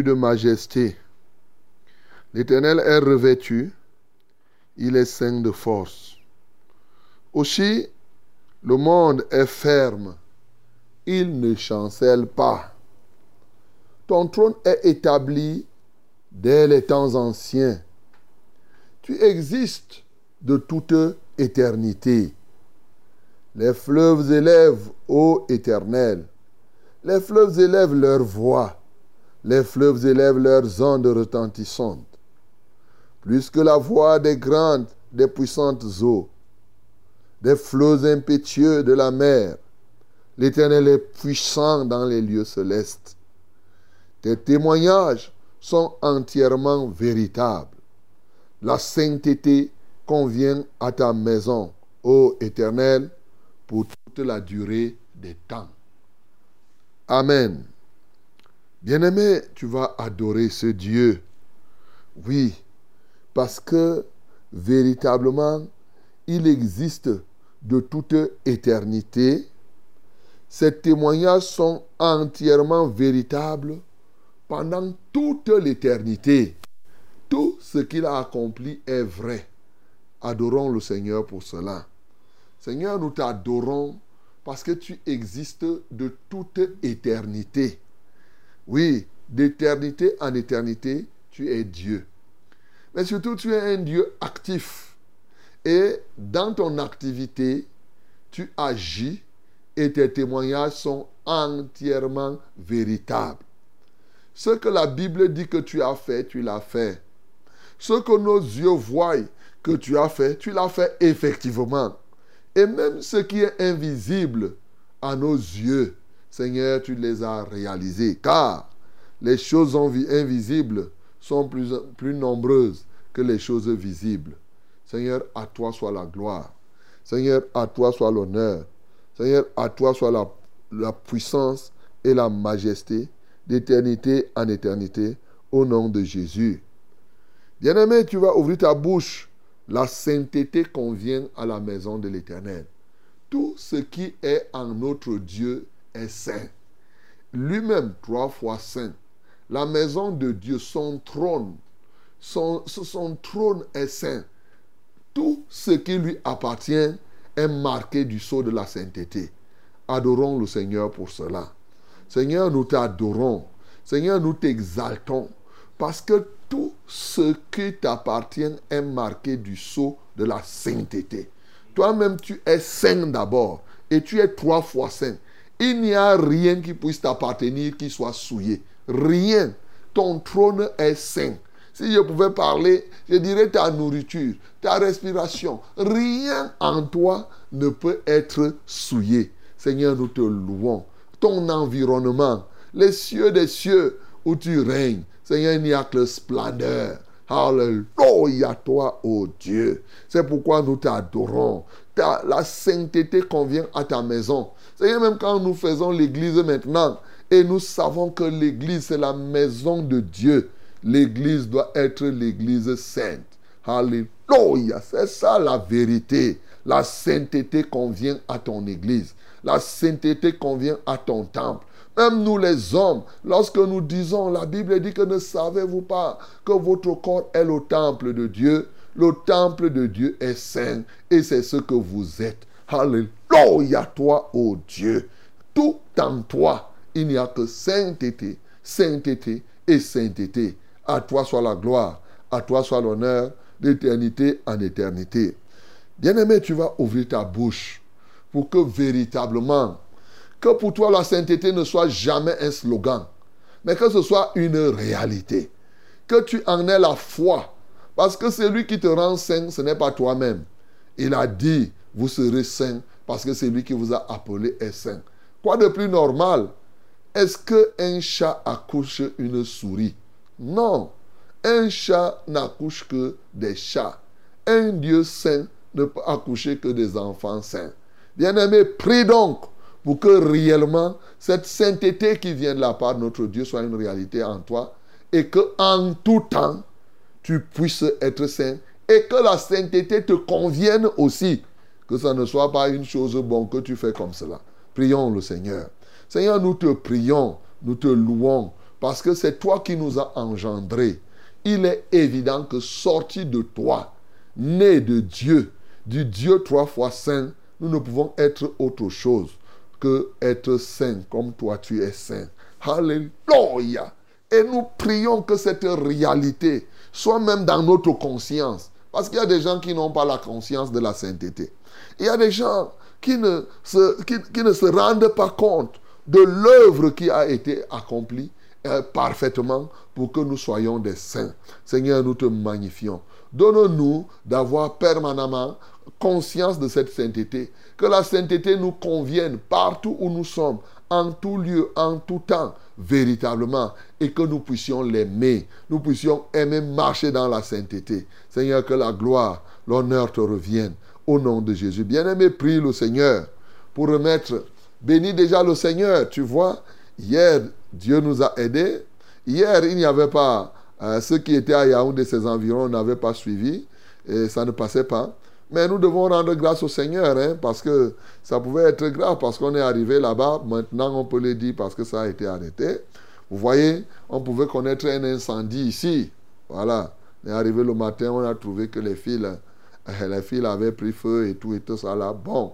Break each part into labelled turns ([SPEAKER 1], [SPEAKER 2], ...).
[SPEAKER 1] De
[SPEAKER 2] majesté. L'Éternel est revêtu. Il est saint de force. Aussi, le monde est ferme. Il ne chancelle pas. Ton trône est établi dès les temps anciens. Tu existes de toute éternité. Les fleuves élèvent, ô Éternel. Les fleuves élèvent leur voix. Les fleuves élèvent leurs ondes retentissantes. Plus que la voix des grandes, des puissantes eaux, des flots impétueux de la mer. L'Éternel est puissant dans les lieux célestes. Tes témoignages sont entièrement véritables. La sainteté convient à ta maison, ô Éternel, pour toute la durée des temps. Amen. Bien-aimé, tu vas adorer ce Dieu. Oui, parce que véritablement, il existe de toute éternité. Ces témoignages sont entièrement véritables pendant toute l'éternité. Tout ce qu'il a accompli est vrai. Adorons le Seigneur pour cela. Seigneur, nous t'adorons parce que tu existes de toute éternité. Oui, d'éternité en éternité, tu es Dieu. Mais surtout, tu es un Dieu actif. Et dans ton activité, tu agis et tes témoignages sont entièrement véritables. Ce que la Bible dit que tu as fait, tu l'as fait. Ce que nos yeux voient que tu as fait, tu l'as fait effectivement. Et même ce qui est invisible à nos yeux, Seigneur, tu les as réalisés. Car les choses invisibles sont plus, nombreuses que les choses visibles. Seigneur, à toi soit la gloire. Seigneur, à toi soit l'honneur. Seigneur, à toi soit la, la puissance et la majesté d'éternité en éternité, au nom de Jésus. Bien-aimé, tu vas ouvrir ta bouche. La sainteté convient à la maison de l'Éternel. Tout ce qui est en notre Dieu est saint. Lui-même, trois fois saint. La maison de Dieu, son trône, son, son trône est saint. Tout ce qui lui appartient est marqué du sceau de la sainteté. Adorons le Seigneur pour cela. Seigneur, nous t'adorons. Seigneur, nous t'exaltons. Parce que tout ce qui t'appartient est marqué du sceau de la sainteté. Toi-même, tu es saint d'abord. Et tu es trois fois saint. Il n'y a rien qui puisse t'appartenir qui soit souillé. Rien. Ton trône est saint. Si je pouvais parler, je dirais ta nourriture, ta respiration. Rien en toi ne peut être souillé. Seigneur, nous te louons. Ton environnement, les cieux des cieux où tu règnes. Seigneur, il n'y a que splendeur. Alléluia, toi, ô Dieu. C'est pourquoi nous t'adorons. La sainteté convient à ta maison. Seigneur, même quand nous faisons l'église maintenant, et nous savons que l'église, c'est la maison de Dieu. L'église doit être l'église sainte. Alléluia. C'est ça la vérité. La sainteté convient à ton église. La sainteté convient à ton temple. Même nous les hommes, lorsque nous disons, la Bible dit que ne savez-vous pas que votre corps est le temple de Dieu? Le temple de Dieu est saint et c'est ce que vous êtes. Alléluia toi, ô Dieu. Tout en toi, il n'y a que sainteté, sainteté et sainteté. À toi soit la gloire, à toi soit l'honneur, d'éternité en éternité. Bien-aimé, tu vas ouvrir ta bouche pour que véritablement que pour toi la sainteté ne soit jamais un slogan, mais que ce soit une réalité. Que tu en aies la foi. Parce que celui qui te rend saint, ce n'est pas toi-même. Il a dit, vous serez saint parce que celui qui vous a appelé est saint. Quoi de plus normal? Est-ce qu'un chat accouche une souris? Non. Un chat n'accouche que des chats. Un Dieu saint ne peut accoucher que des enfants saints. Bien-aimé, prie donc pour que réellement cette sainteté qui vient de la part de notre Dieu soit une réalité en toi et que en tout temps tu puisses être saint et que la sainteté te convienne aussi. Que ça ne soit pas une chose bonne que tu fais comme cela. Prions le Seigneur. Seigneur, nous te prions, nous te louons parce que c'est toi qui nous as engendrés. Il est évident que sorti de toi, né de Dieu, du Dieu trois fois saint, nous ne pouvons être autre chose que être saint comme toi tu es saint. Alléluia. Et nous prions que cette réalité soit même dans notre conscience. Parce qu'il y a des gens qui n'ont pas la conscience de la sainteté. Il y a des gens qui ne se, rendent pas compte de l'œuvre qui a été accomplie euh, parfaitement pour que nous soyons des saints. Seigneur, nous te magnifions. Donne-nous d'avoir permanemment conscience de cette sainteté que la sainteté nous convienne partout où nous sommes, en tout lieu, en tout temps, véritablement, et que nous puissions l'aimer, nous puissions aimer marcher dans la sainteté. Seigneur, que la gloire, l'honneur te revienne. Au nom de Jésus. Bien-aimé, prie le Seigneur pour remettre. Bénis déjà le Seigneur. Tu vois, hier, Dieu nous a aidés. Hier, il n'y avait pas. Euh, ceux qui étaient à Yaoundé, ses environs, n'avaient pas suivi. Et ça ne passait pas. Mais nous devons rendre grâce au Seigneur, hein, parce que ça pouvait être grave, parce qu'on est arrivé là-bas. Maintenant, on peut le dire parce que ça a été arrêté. Vous voyez, on pouvait connaître un incendie ici. Voilà. On est arrivé le matin, on a trouvé que les fils, les fils avaient pris feu et tout et tout ça là. Bon.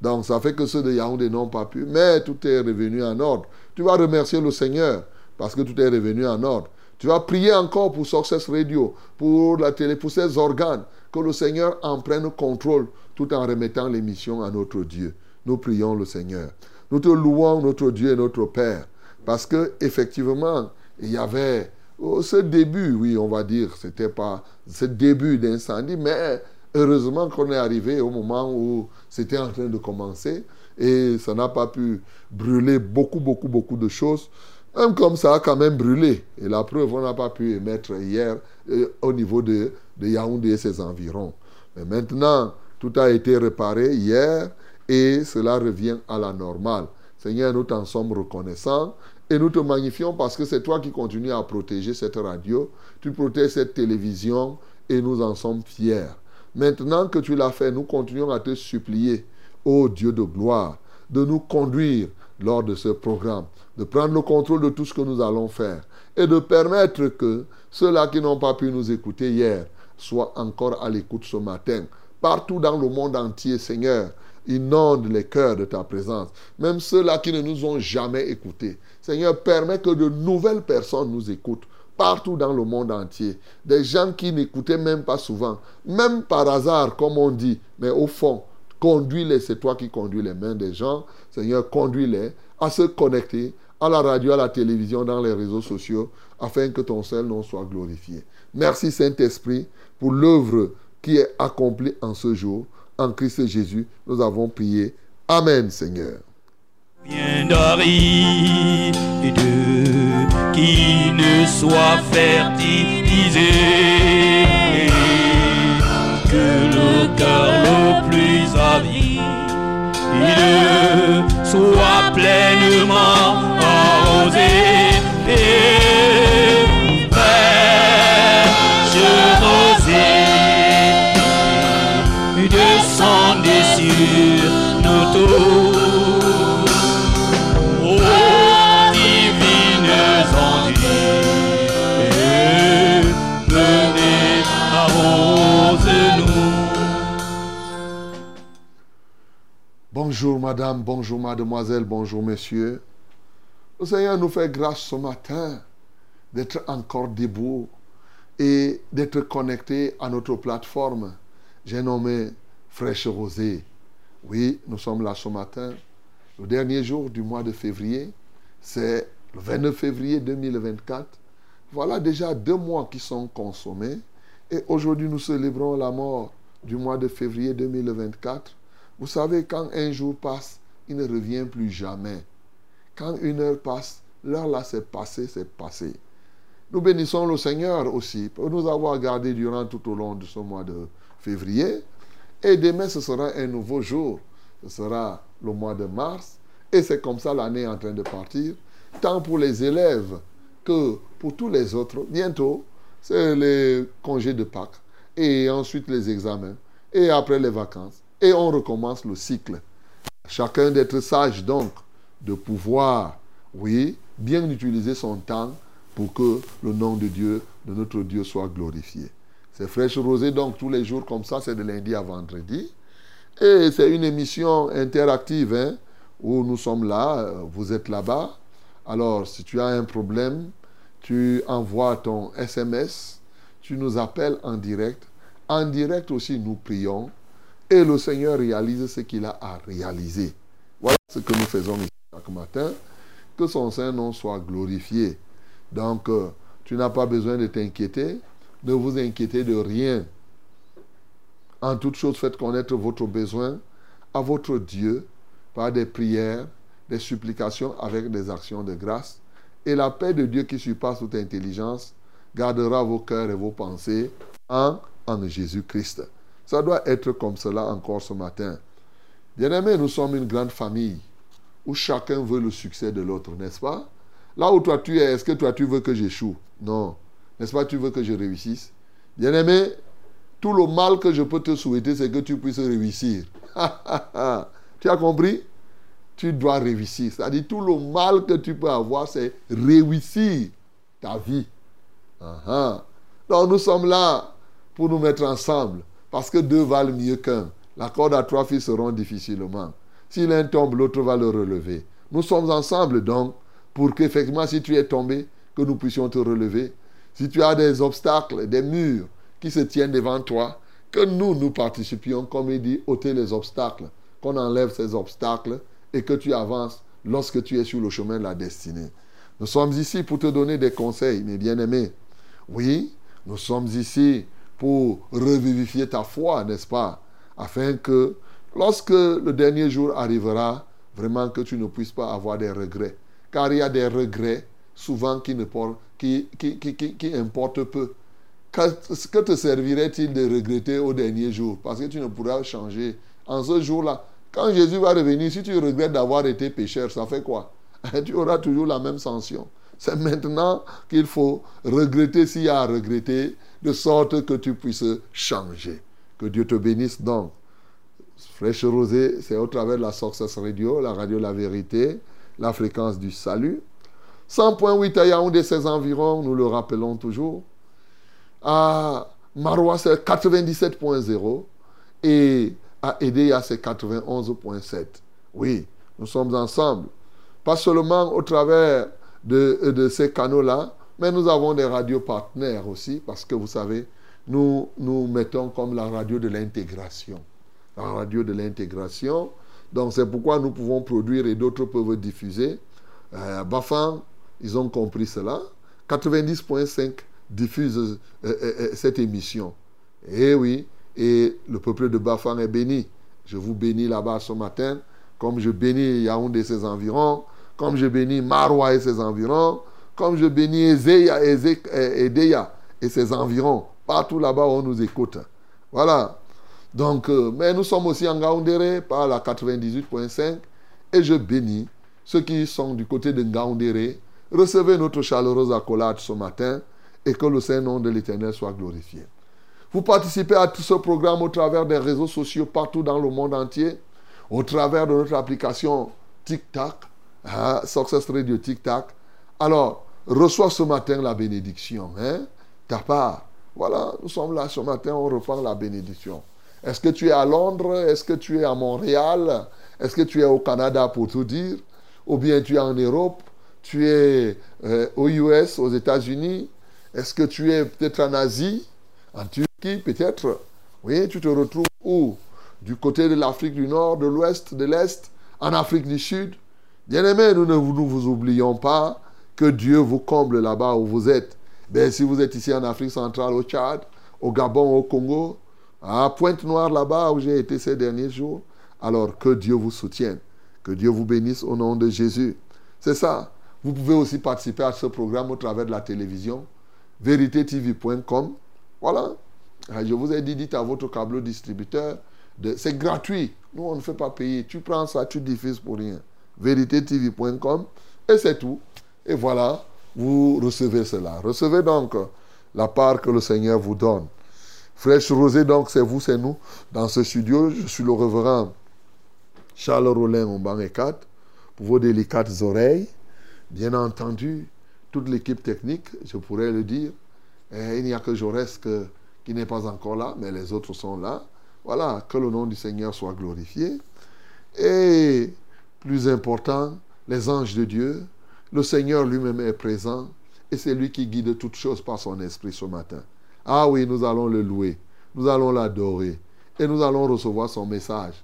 [SPEAKER 2] Donc, ça fait que ceux de Yaoundé n'ont pas pu. Mais tout est revenu en ordre. Tu vas remercier le Seigneur parce que tout est revenu en ordre. Tu vas prier encore pour Success Radio, pour la télé, pour ces organes que le Seigneur en prenne contrôle tout en remettant l'émission à notre Dieu. Nous prions le Seigneur. Nous te louons, notre Dieu et notre Père, parce que effectivement, il y avait oh, ce début, oui, on va dire, c'était pas ce début d'incendie, mais heureusement qu'on est arrivé au moment où c'était en train de commencer et ça n'a pas pu brûler beaucoup, beaucoup, beaucoup de choses. Même comme ça a quand même brûlé. Et la preuve, on n'a pas pu émettre hier euh, au niveau de, de Yaoundé et ses environs. Mais maintenant, tout a été réparé hier et cela revient à la normale. Seigneur, nous t'en sommes reconnaissants et nous te magnifions parce que c'est toi qui continues à protéger cette radio, tu protèges cette télévision et nous en sommes fiers. Maintenant que tu l'as fait, nous continuons à te supplier, ô Dieu de gloire, de nous conduire lors de ce programme, de prendre le contrôle de tout ce que nous allons faire et de permettre que ceux-là qui n'ont pas pu nous écouter hier soient encore à l'écoute ce matin. Partout dans le monde entier, Seigneur, inonde les cœurs de ta présence. Même ceux-là qui ne nous ont jamais écoutés. Seigneur, permets que de nouvelles personnes nous écoutent partout dans le monde entier. Des gens qui n'écoutaient même pas souvent, même par hasard, comme on dit, mais au fond, Conduis-les, c'est toi qui conduis les mains des gens. Seigneur, conduis-les à se connecter à la radio, à la télévision, dans les réseaux sociaux, afin que ton seul nom soit glorifié. Merci Saint-Esprit pour l'œuvre qui est accomplie en ce jour. En Christ Jésus, nous avons prié. Amen, Seigneur.
[SPEAKER 3] Bien qui ne soit fertilisé, que le cœur le plus avide soit pleinement arrosé. Descendez sur nos tours.
[SPEAKER 2] Bonjour madame, bonjour mademoiselle, bonjour monsieur. Le Seigneur nous fait grâce ce matin d'être encore debout et d'être connecté à notre plateforme. J'ai nommé Fraîche Rosée. Oui, nous sommes là ce matin. Le dernier jour du mois de février, c'est le 29 février 2024. Voilà déjà deux mois qui sont consommés. Et aujourd'hui, nous célébrons la mort du mois de février 2024. Vous savez, quand un jour passe, il ne revient plus jamais. Quand une heure passe, l'heure là, c'est passé, c'est passé. Nous bénissons le Seigneur aussi pour nous avoir gardés durant tout au long de ce mois de février. Et demain, ce sera un nouveau jour. Ce sera le mois de mars. Et c'est comme ça l'année est en train de partir. Tant pour les élèves que pour tous les autres. Bientôt, c'est les congés de Pâques. Et ensuite les examens. Et après les vacances. Et on recommence le cycle. Chacun d'être sage donc, de pouvoir, oui, bien utiliser son temps pour que le nom de Dieu, de notre Dieu, soit glorifié. C'est fraîche rosée donc tous les jours comme ça, c'est de lundi à vendredi. Et c'est une émission interactive hein, où nous sommes là, euh, vous êtes là-bas. Alors, si tu as un problème, tu envoies ton SMS, tu nous appelles en direct. En direct aussi, nous prions. Et le Seigneur réalise ce qu'il a à réaliser. Voilà ce que nous faisons ici chaque matin. Que son Saint-Nom soit glorifié. Donc, euh, tu n'as pas besoin de t'inquiéter. Ne vous inquiétez de rien. En toute chose, faites connaître votre besoin à votre Dieu par des prières, des supplications avec des actions de grâce. Et la paix de Dieu qui surpasse toute intelligence gardera vos cœurs et vos pensées en, en Jésus-Christ. Ça doit être comme cela encore ce matin. Bien-aimés, nous sommes une grande famille où chacun veut le succès de l'autre, n'est-ce pas? Là où toi tu es, est-ce que toi tu veux que j'échoue? Non. N'est-ce pas, tu veux que je réussisse? Bien-aimé, tout le mal que je peux te souhaiter, c'est que tu puisses réussir. tu as compris? Tu dois réussir. C'est-à-dire, tout le mal que tu peux avoir, c'est réussir ta vie. Donc, nous sommes là pour nous mettre ensemble. Parce que deux valent mieux qu'un. La corde à trois filles seront difficilement. Si l'un tombe, l'autre va le relever. Nous sommes ensemble donc pour qu'effectivement, si tu es tombé, que nous puissions te relever. Si tu as des obstacles, des murs qui se tiennent devant toi, que nous, nous participions, comme il dit, ôter les obstacles, qu'on enlève ces obstacles et que tu avances lorsque tu es sur le chemin de la destinée. Nous sommes ici pour te donner des conseils, mes bien-aimés. Oui, nous sommes ici pour revivifier ta foi, n'est-ce pas? Afin que lorsque le dernier jour arrivera, vraiment que tu ne puisses pas avoir des regrets. Car il y a des regrets souvent qui, ne portent, qui, importent peu. Que, que te servirait-il de regretter au dernier jour? Parce que tu ne pourras changer. En ce jour-là, quand Jésus va revenir, si tu regrettes d'avoir été pécheur, ça fait quoi? Tu auras toujours la même sanction. C'est maintenant qu'il faut regretter s'il y a à regretter, de sorte que tu puisses changer. Que Dieu te bénisse donc. Fraîche Rosée, c'est au travers de la Success Radio, la radio La Vérité, la fréquence du salut. 100.8 à Yaoundé, ses environs, nous le rappelons toujours. À Marois, c'est 97.0. Et à Edea, c'est 91.7. Oui, nous sommes ensemble. Pas seulement au travers de, de ces canaux-là, mais nous avons des radios partenaires aussi, parce que vous savez, nous nous mettons comme la radio de l'intégration. la radio de l'intégration. Donc c'est pourquoi nous pouvons produire et d'autres peuvent diffuser. Euh, Bafan, ils ont compris cela. 90.5 diffuse euh, euh, euh, cette émission. Et oui, et le peuple de Bafan est béni. Je vous bénis là-bas ce matin, comme je bénis Yaoundé et ses environs, comme je bénis Maroua et ses environs, comme je bénis Eze- eh, et ses environs. Partout là-bas, on nous écoute. Voilà. Donc, euh, mais nous sommes aussi en Ngaoundéré par la 98.5 et je bénis ceux qui sont du côté de Ngaoundéré. Recevez notre chaleureuse accolade ce matin et que le Saint-Nom de l'Éternel soit glorifié. Vous participez à tout ce programme au travers des réseaux sociaux partout dans le monde entier, au travers de notre application TikTok, hein, Success Radio TikTok. Alors, reçois ce matin la bénédiction, hein, ta part. Voilà, nous sommes là ce matin, on reprend la bénédiction. Est-ce que tu es à Londres? Est-ce que tu es à Montréal? Est-ce que tu es au Canada pour tout dire? Ou bien tu es en Europe? Tu es euh, aux US, aux États-Unis? Est-ce que tu es peut-être en Asie? En Turquie, peut-être? Oui, tu te retrouves où? Du côté de l'Afrique du Nord, de l'Ouest, de l'Est? En Afrique du Sud? Bien-aimés, nous ne nous vous oublions pas que Dieu vous comble là-bas où vous êtes. Ben, si vous êtes ici en Afrique centrale, au Tchad, au Gabon, au Congo, à Pointe-Noire là-bas où j'ai été ces derniers jours, alors que Dieu vous soutienne, que Dieu vous bénisse au nom de Jésus. C'est ça. Vous pouvez aussi participer à ce programme au travers de la télévision, véritétv.com. Voilà. Ah, Je vous ai dit, dites à votre câble distributeur, c'est gratuit. Nous, on ne fait pas payer. Tu prends ça, tu diffuses pour rien. véritétv.com et c'est tout. Et voilà, vous recevez cela. Recevez donc la part que le Seigneur vous donne. Fraîche Rosée, donc, c'est vous, c'est nous. Dans ce studio, je suis le révérend Charles Rollin au banc 4 pour vos délicates oreilles. Bien entendu, toute l'équipe technique, je pourrais le dire. Et il n'y a que Jaurès qui n'est pas encore là, mais les autres sont là. Voilà, que le nom du Seigneur soit glorifié. Et plus important, les anges de Dieu, le Seigneur lui-même est présent et c'est lui qui guide toutes choses par son esprit ce matin. Ah oui, nous allons le louer, nous allons l'adorer et nous allons recevoir son message.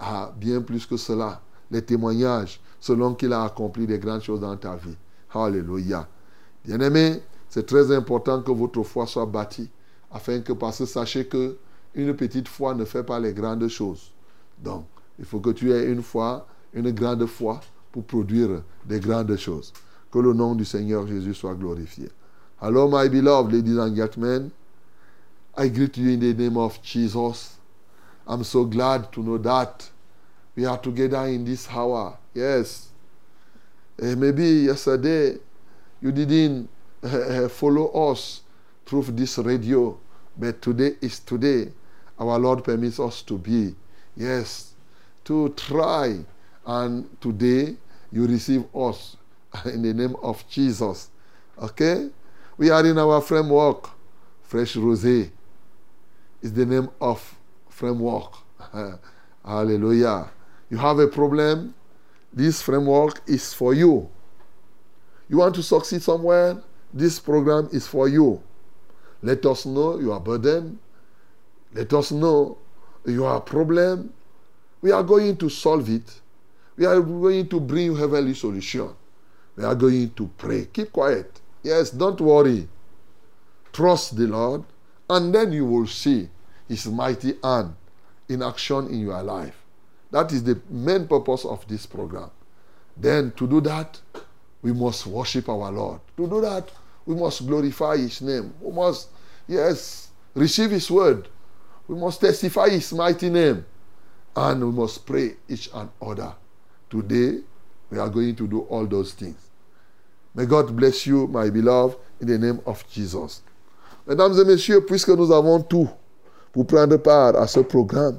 [SPEAKER 2] Ah, bien plus que cela, les témoignages selon qu'il a accompli des grandes choses dans ta vie. Alléluia. Bien-aimés, c'est très important que votre foi soit bâtie afin que, parce que sachez que une petite foi ne fait pas les grandes choses. Donc, il faut que tu aies une foi, une grande foi pour produire des grandes choses. Que le nom du Seigneur Jésus soit glorifié. Hello, my beloved ladies and gentlemen. I greet you in the name of Jesus. I'm so glad to know that we are together in this hour. Yes. Eh, maybe yesterday you didn't eh, follow us through this radio, but today is today. Our Lord permits us to be. Yes. To try. And today you receive us in the name of Jesus. Okay? We are in our framework. Fresh Rosé is the name of framework. Hallelujah. You have a problem? This framework is for you. You want to succeed somewhere? This program is for you. Let us know your burden. Let us know your problem. We are going to solve it. We are going to bring you heavenly solution. We are going to pray. Keep quiet. Yes, don't worry. Trust the Lord, and then you will see His mighty hand in action in your life. That is the main purpose of this program. Then, to do that, we must worship our Lord. To do that, we must glorify His name. We must, yes, receive His word. We must testify His mighty name. And we must pray each and other. Today, we are going to do all those things. May God bless you, my beloved, in the name of Jesus. Mesdames et messieurs, puisque nous avons tout pour prendre part à ce programme,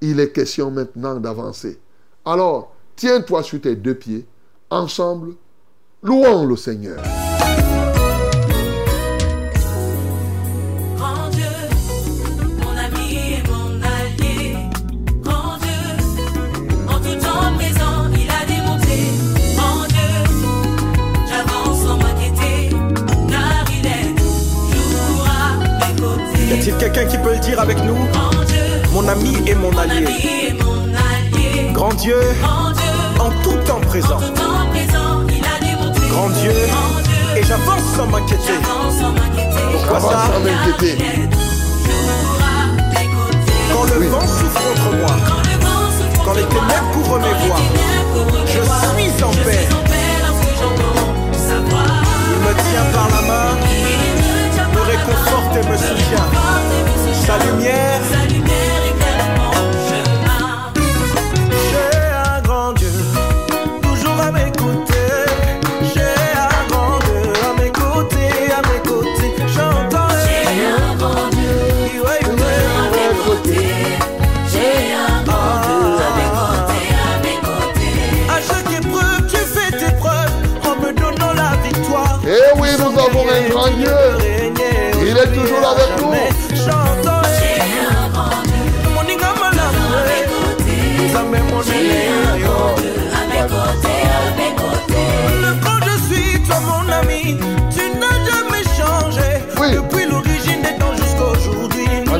[SPEAKER 2] il est question maintenant d'avancer. Alors, tiens-toi sur tes deux pieds, ensemble, louons le Seigneur.
[SPEAKER 4] Quelqu'un qui peut le dire avec nous. Mon ami et mon allié. Grand Dieu, en tout temps présent. Grand Dieu, et j'avance sans m'inquiéter. Pourquoi ça Quand le vent souffle contre moi,
[SPEAKER 5] quand
[SPEAKER 4] les ténèbres couvrent mes voies, je suis en paix. Il me tient par la main conforte et me soutient. Sa lumière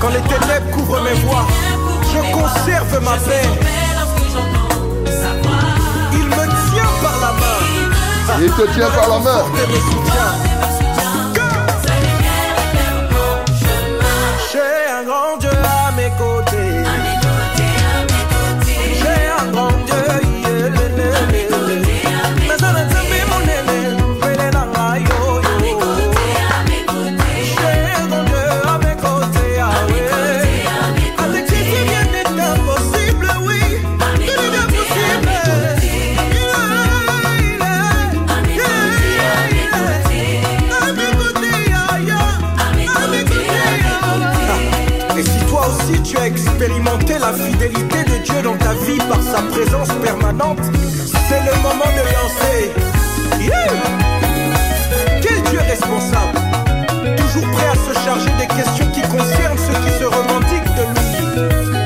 [SPEAKER 4] Quand les ténèbres couvrent mes voies, je conserve ma paix. Il me tient par la main.
[SPEAKER 2] Il te tient par la main.
[SPEAKER 4] vie par sa présence permanente. C'est le moment de lancer. Quel Dieu responsable? Toujours prêt à se charger des questions qui concernent ceux qui se revendiquent de lui.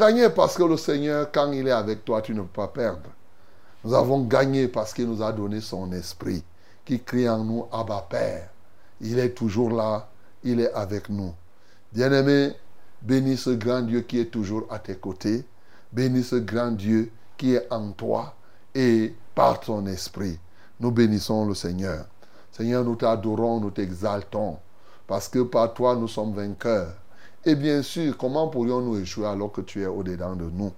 [SPEAKER 4] Gagné
[SPEAKER 2] parce que le Seigneur, quand il est avec toi, tu ne peux pas perdre. Nous avons gagné parce qu'il nous a donné son esprit qui crie en nous, Abba Père. Il est toujours là, il est avec nous. Bien-aimé, bénis ce grand Dieu qui est toujours à tes côtés. Bénis ce grand Dieu qui est en toi et par ton esprit. Nous bénissons le Seigneur. Seigneur, nous t'adorons, nous t'exaltons, parce que par toi nous sommes vainqueurs. Et bien sûr, comment pourrions-nous échouer alors que tu es au-dedans de nous?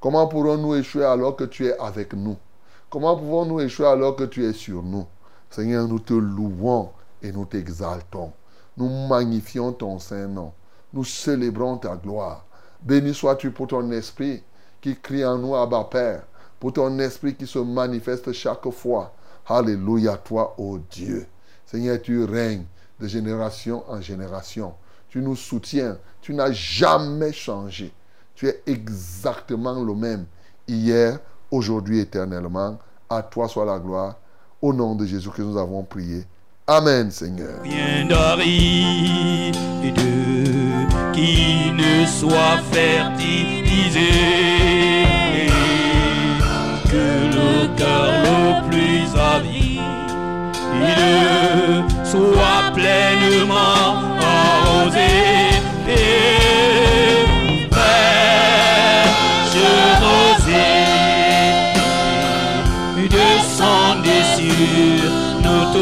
[SPEAKER 2] Comment pourrons-nous échouer alors que tu es avec nous? Comment pouvons-nous échouer alors que tu es sur nous? Seigneur, nous te louons et nous t'exaltons. Nous magnifions ton Saint-Nom. Nous célébrons ta gloire. Béni sois-tu pour ton esprit qui crie en nous, Abba Père, pour ton esprit qui se manifeste chaque fois. Alléluia, toi, ô Dieu. Seigneur, tu règnes de génération en génération. Tu nous soutiens. Tu n'as jamais changé. Tu es exactement le même hier, aujourd'hui, éternellement. À toi soit la gloire. Au nom de Jésus que nous avons prié. Amen, Seigneur.
[SPEAKER 3] Bien d'aride qui ne soit fertilisé que le cœur le plus avide soit pleinement
[SPEAKER 2] Que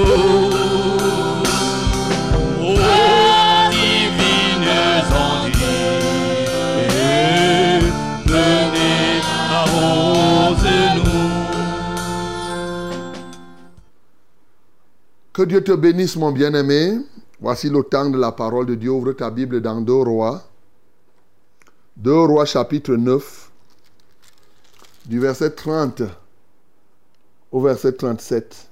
[SPEAKER 2] Dieu te bénisse, mon bien-aimé. Voici le temps de la parole de Dieu. Ouvre ta Bible dans 2 Rois. 2 Rois chapitre 9, du verset 30 au verset 37.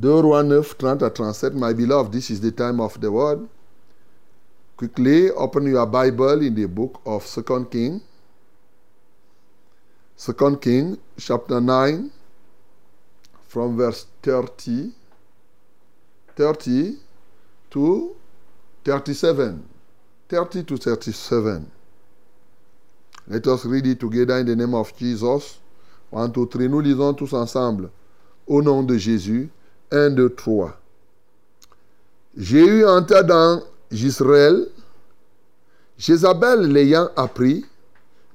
[SPEAKER 2] 2 Rois 9, 30 à 37. My beloved, this is the time of the word. Quickly open your Bible in the book of 2 King. 2 King, chapter 9, from verse 30, 30 to 37. 30 to 37. Let us read it together in the name of Jesus. One, two, three. Nous lisons tous ensemble. Au nom de Jésus. Un, deux, trois. Jéhu entra dans Israël. Jézabel l'ayant appris,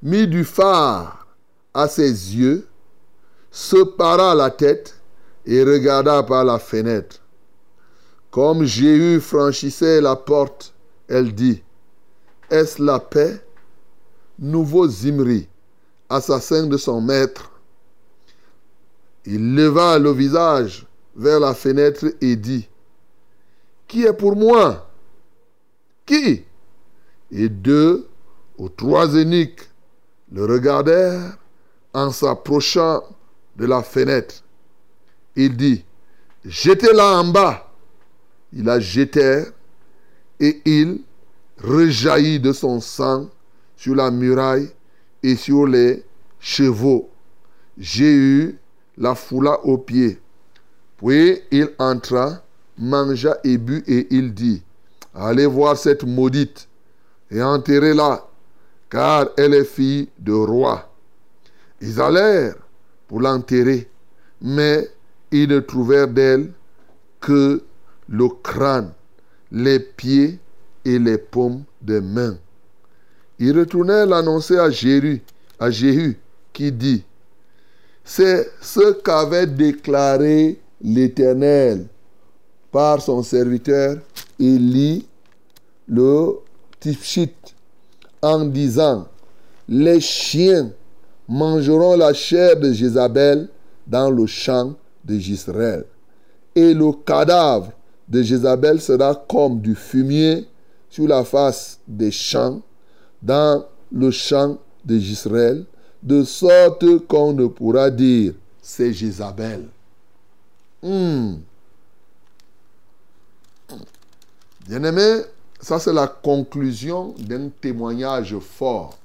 [SPEAKER 2] mit du phare à ses yeux, se para la tête et regarda par la fenêtre. Comme Jéhu franchissait la porte, elle dit, Est-ce la paix Nouveau Zimri, assassin de son maître? Il leva le visage vers la fenêtre et dit, Qui est pour moi? Qui? Et deux ou trois eunuques le regardèrent en s'approchant de la fenêtre. Il dit, Jetez-la en bas. Ils la jetèrent et il rejaillit de son sang sur la muraille et sur les chevaux. Jéhu la foula aux pieds. Puis il entra, mangea et but et il dit, Allez voir cette maudite et enterrez-la, car elle est fille de roi. Ils allèrent pour l'enterrer, mais ils ne trouvèrent d'elle que le crâne, les pieds et les paumes des mains. Ils retournèrent l'annoncer à Jéhu, à Jéhu, qui dit, c'est ce qu'avait déclaré l'Éternel par son serviteur Élie le Tifchite en disant, les chiens mangeront la chair de Jézabel dans le champ de Jisraël. Et le cadavre de Jézabel sera comme du fumier sur la face des champs, dans le champ de Jisraël, de sorte qu'on ne pourra dire c'est Jézabel. Hmm. Bien-aimé, ça c'est la conclusion d'un témoignage fort.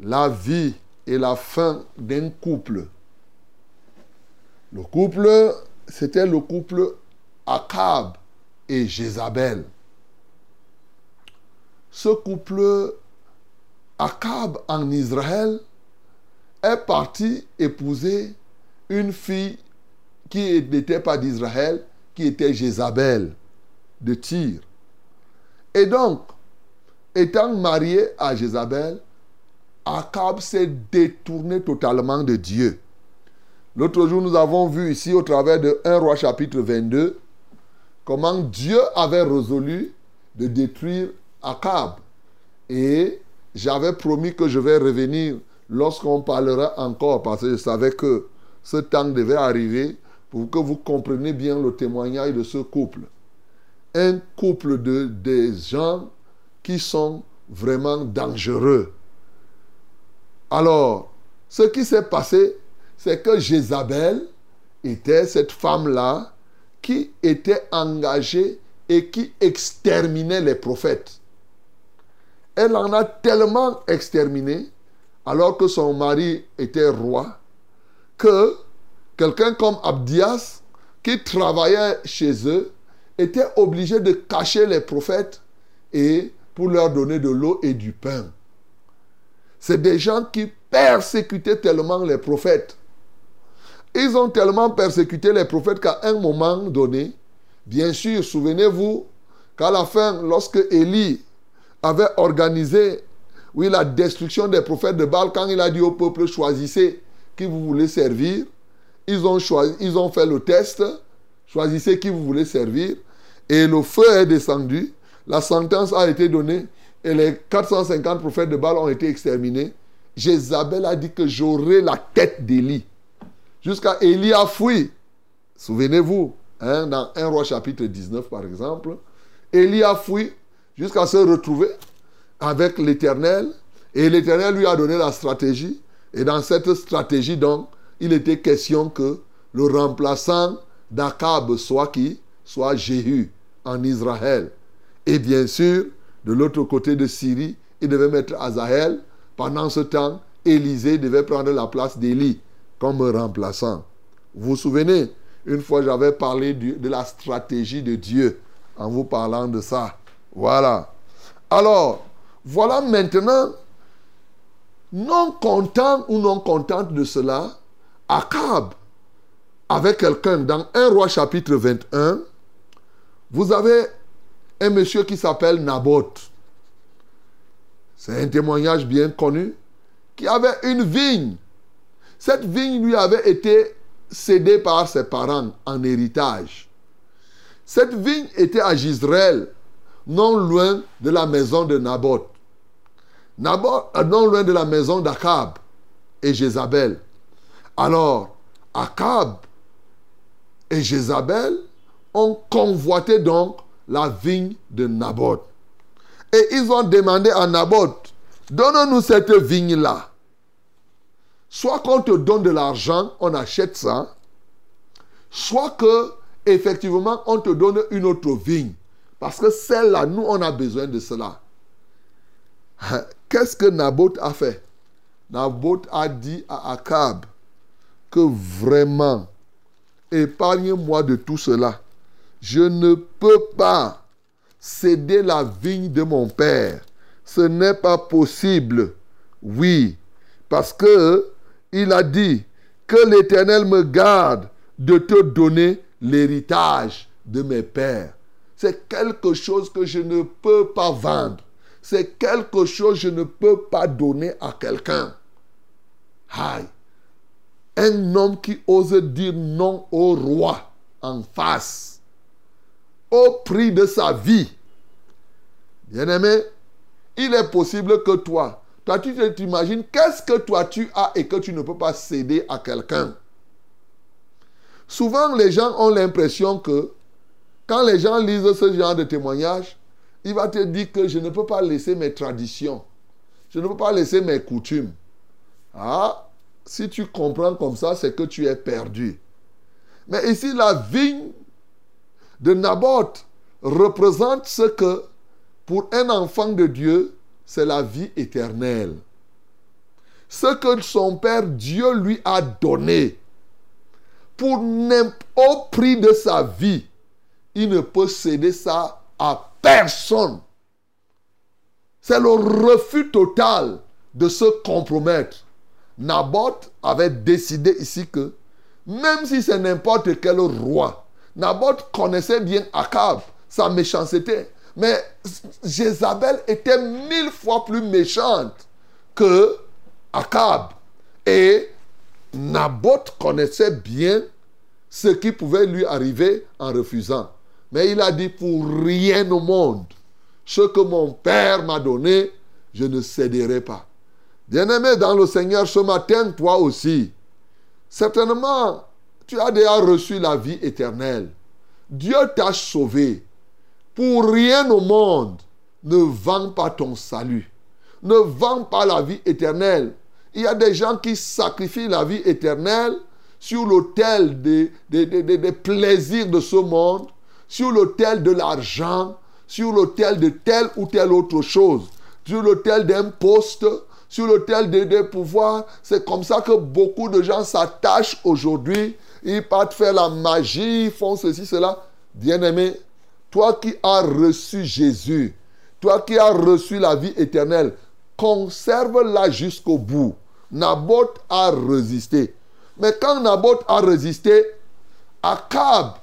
[SPEAKER 2] La vie et la fin d'un couple. Le couple, c'était le couple Akab et Jézabel. Ce couple Akab en Israël est parti épouser une fille qui n'était pas d'Israël, qui était Jézabel de Tyr. Et donc, étant marié à Jézabel, Akab s'est détourné totalement de Dieu. L'autre jour, nous avons vu ici au travers de 1 roi chapitre 22 comment Dieu avait résolu de détruire Akab. Et j'avais promis que je vais revenir lorsqu'on parlera encore, parce que je savais que ce temps devait arriver pour que vous compreniez bien le témoignage de ce couple. Un couple de des gens qui sont vraiment dangereux. Alors, ce qui s'est passé, c'est que Jézabel était cette femme-là qui était engagée et qui exterminait les prophètes. Elle en a tellement exterminé, alors que son mari était roi, que quelqu'un comme Abdias, qui travaillait chez eux, était obligé de cacher les prophètes et pour leur donner de l'eau et du pain. C'est des gens qui persécutaient tellement les prophètes. Ils ont tellement persécuté les prophètes qu'à un moment donné, bien sûr, souvenez-vous qu'à la fin, lorsque Élie avait organisé, oui, la destruction des prophètes de Baal, quand il a dit au peuple, choisissez qui vous voulez servir, ils ont, choisi, ils ont fait le test, choisissez qui vous voulez servir, et le feu est descendu, la sentence a été donnée, et les 450 prophètes de Baal ont été exterminés. Jézabel a dit que j'aurai la tête d'Élie. Jusqu'à Élie a fui. Souvenez-vous, hein, dans 1 roi chapitre 19 par exemple, Élie a fui jusqu'à se retrouver avec l'Éternel. Et l'Éternel lui a donné la stratégie. Et dans cette stratégie, donc, il était question que le remplaçant d'Akab soit qui? Soit Jéhu en Israël. Et bien sûr, de l'autre côté de Syrie, il devait mettre Azaël. Pendant ce temps, Élisée devait prendre la place d'Élie comme remplaçant. Vous vous souvenez, une fois j'avais parlé de la stratégie de Dieu en vous parlant de ça. Voilà. Alors, voilà maintenant non content ou non contente de cela, Akab avec quelqu'un dans 1 roi chapitre 21, vous avez un monsieur qui s'appelle Naboth. C'est un témoignage bien connu qui avait une vigne. Cette vigne lui avait été cédée par ses parents en héritage. Cette vigne était à Gisraël, non loin de la maison de Naboth. Naboth, euh, non loin de la maison d'Akab et Jézabel. Alors, Akab et Jézabel ont convoité donc la vigne de Naboth. Et ils ont demandé à Naboth, donne-nous cette vigne-là. Soit qu'on te donne de l'argent, on achète ça, soit que effectivement on te donne une autre vigne. Parce que celle-là, nous, on a besoin de cela. Qu'est-ce que Naboth a fait? Naboth a dit à Akab que vraiment, épargne-moi de tout cela. Je ne peux pas céder la vigne de mon père. Ce n'est pas possible. Oui, parce que il a dit que l'Éternel me garde de te donner l'héritage de mes pères. C'est quelque chose que je ne peux pas vendre. C'est quelque chose que je ne peux pas donner à quelqu'un. Aïe. Un homme qui ose dire non au roi en face, au prix de sa vie. Bien-aimé, il est possible que toi, toi tu t'imagines qu'est-ce que toi tu as et que tu ne peux pas céder à quelqu'un? Souvent, les gens ont l'impression que quand les gens lisent ce genre de témoignage, il va te dire que je ne peux pas laisser mes traditions. Je ne peux pas laisser mes coutumes. Ah, si tu comprends comme ça, c'est que tu es perdu. Mais ici, la vigne de Naboth représente ce que, pour un enfant de Dieu, c'est la vie éternelle. Ce que son Père Dieu lui a donné, pour au prix de sa vie, il ne peut céder ça à personne. C'est le refus total de se compromettre. Naboth avait décidé ici que, même si c'est n'importe quel roi, Naboth connaissait bien Akab, sa méchanceté. Mais Jézabel était mille fois plus méchante que Akab. Et Naboth connaissait bien ce qui pouvait lui arriver en refusant. Mais il a dit, pour rien au monde, ce que mon Père m'a donné, je ne céderai pas. Bien-aimé dans le Seigneur, ce matin, toi aussi, certainement, tu as déjà reçu la vie éternelle. Dieu t'a sauvé. Pour rien au monde, ne vends pas ton salut. Ne vends pas la vie éternelle. Il y a des gens qui sacrifient la vie éternelle sur l'autel des, des, des, plaisirs de ce monde, sur l'autel de l'argent, sur l'autel de telle ou telle autre chose, sur l'autel d'un poste, sur l'autel des, pouvoirs. C'est comme ça que beaucoup de gens s'attachent aujourd'hui. Ils partent faire la magie, ils font ceci, cela. Bien-aimé, toi qui as reçu Jésus, toi qui as reçu la vie éternelle, conserve-la jusqu'au bout. Naboth a résisté. Mais quand Naboth a résisté, Akab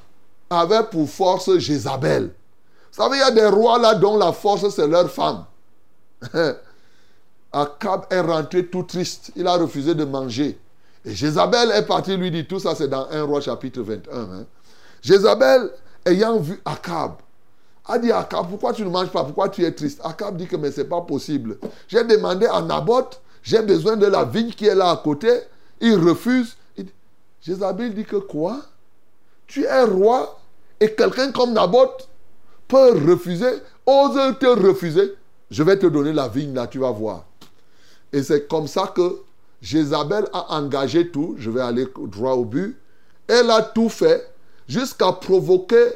[SPEAKER 2] avait pour force Jézabel. Vous savez, il y a des rois là dont la force, c'est leur femme. Akab est rentré tout triste. Il a refusé de manger. Et Jézabel est partie lui dire, tout ça c'est dans 1 roi chapitre 21. Hein. Jézabel, ayant vu Akab, a dit à Akab, pourquoi tu ne manges pas? Pourquoi tu es triste? Akab dit que mais ce n'est pas possible. J'ai demandé à Naboth, j'ai besoin de la vigne qui est là à côté. Il refuse. Jézabel dit que quoi? Tu es roi et quelqu'un comme Naboth peut refuser, ose te refuser? Je vais te donner la vigne là, tu vas voir. Et c'est comme ça que Jézabel a engagé tout. Je vais aller droit au but. Elle a tout fait jusqu'à provoquer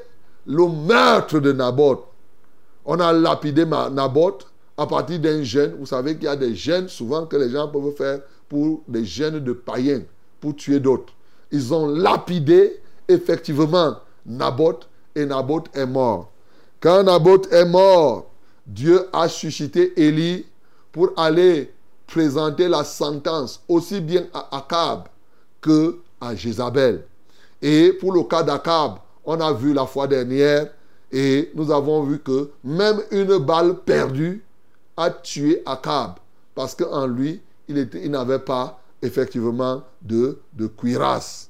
[SPEAKER 2] le meurtre de Naboth. On a lapidé Naboth à partir d'un gène. Vous savez qu'il y a des gènes souvent que les gens peuvent faire pour des gènes de païens, pour tuer d'autres. Ils ont lapidé effectivement Naboth et Naboth est mort. Quand Naboth est mort, Dieu a suscité Élie pour aller présenter la sentence aussi bien à Akab que à Jézabel. Et pour le cas d'Akab, on a vu la fois dernière et nous avons vu que même une balle perdue a tué Akab parce qu'en lui, il, était- il n'avait pas effectivement de, de cuirasse.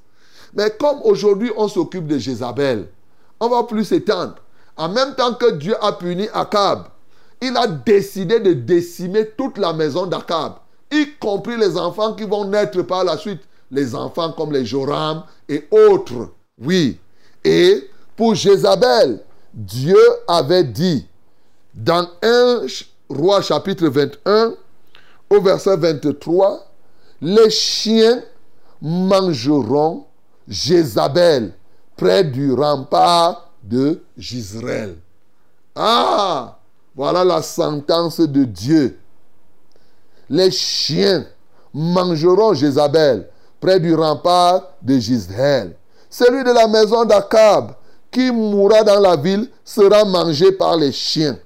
[SPEAKER 2] Mais comme aujourd'hui on s'occupe de Jézabel, on va plus s'étendre. En même temps que Dieu a puni Akab, il a décidé de décimer toute la maison d'Akab, y compris les enfants qui vont naître par la suite, les enfants comme les Joram et autres. Oui. Et pour Jézabel, Dieu avait dit dans 1 roi chapitre 21 au verset 23, les chiens mangeront Jézabel près du rempart de Gisraël. Ah, voilà la sentence de Dieu. Les chiens mangeront Jézabel près du rempart de Gisraël. Celui de la maison d'Akab qui mourra dans la ville sera mangé par les chiens.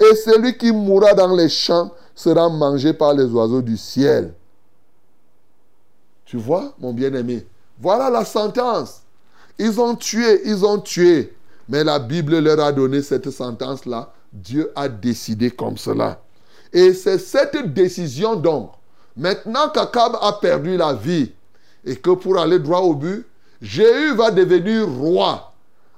[SPEAKER 2] Et celui qui mourra dans les champs sera mangé par les oiseaux du ciel. Tu vois, mon bien-aimé, voilà la sentence. Ils ont tué, ils ont tué. Mais la Bible leur a donné cette sentence-là. Dieu a décidé comme cela. Et c'est cette décision donc, maintenant qu'Akab a perdu la vie et que pour aller droit au but, Jéhu va devenir roi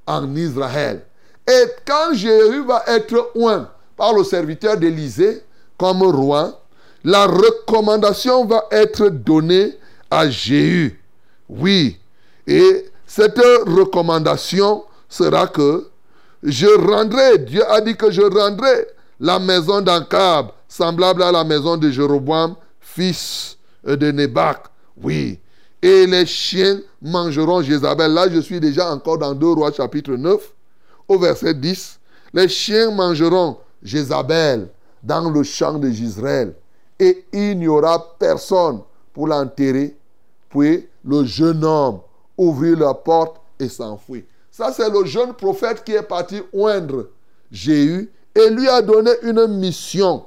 [SPEAKER 2] en Israël. Et quand Jéhu va être oint par le serviteur d'Élysée comme roi, la recommandation va être donnée à Jéhu. Oui. Et cette recommandation sera que je rendrai, Dieu a dit que je rendrai la maison d'Ankab semblable à la maison de Jéroboam, fils de Nebac. Oui. Et les chiens mangeront Jézabel. Là, je suis déjà encore dans 2 Rois chapitre 9, au verset 10. Les chiens mangeront Jézabel dans le champ de Gisraël. Et il n'y aura personne pour l'enterrer. Puis le jeune homme ouvrit la porte et s'enfuit. Ça, c'est le jeune prophète qui est parti oindre Jéhu et lui a donné une mission.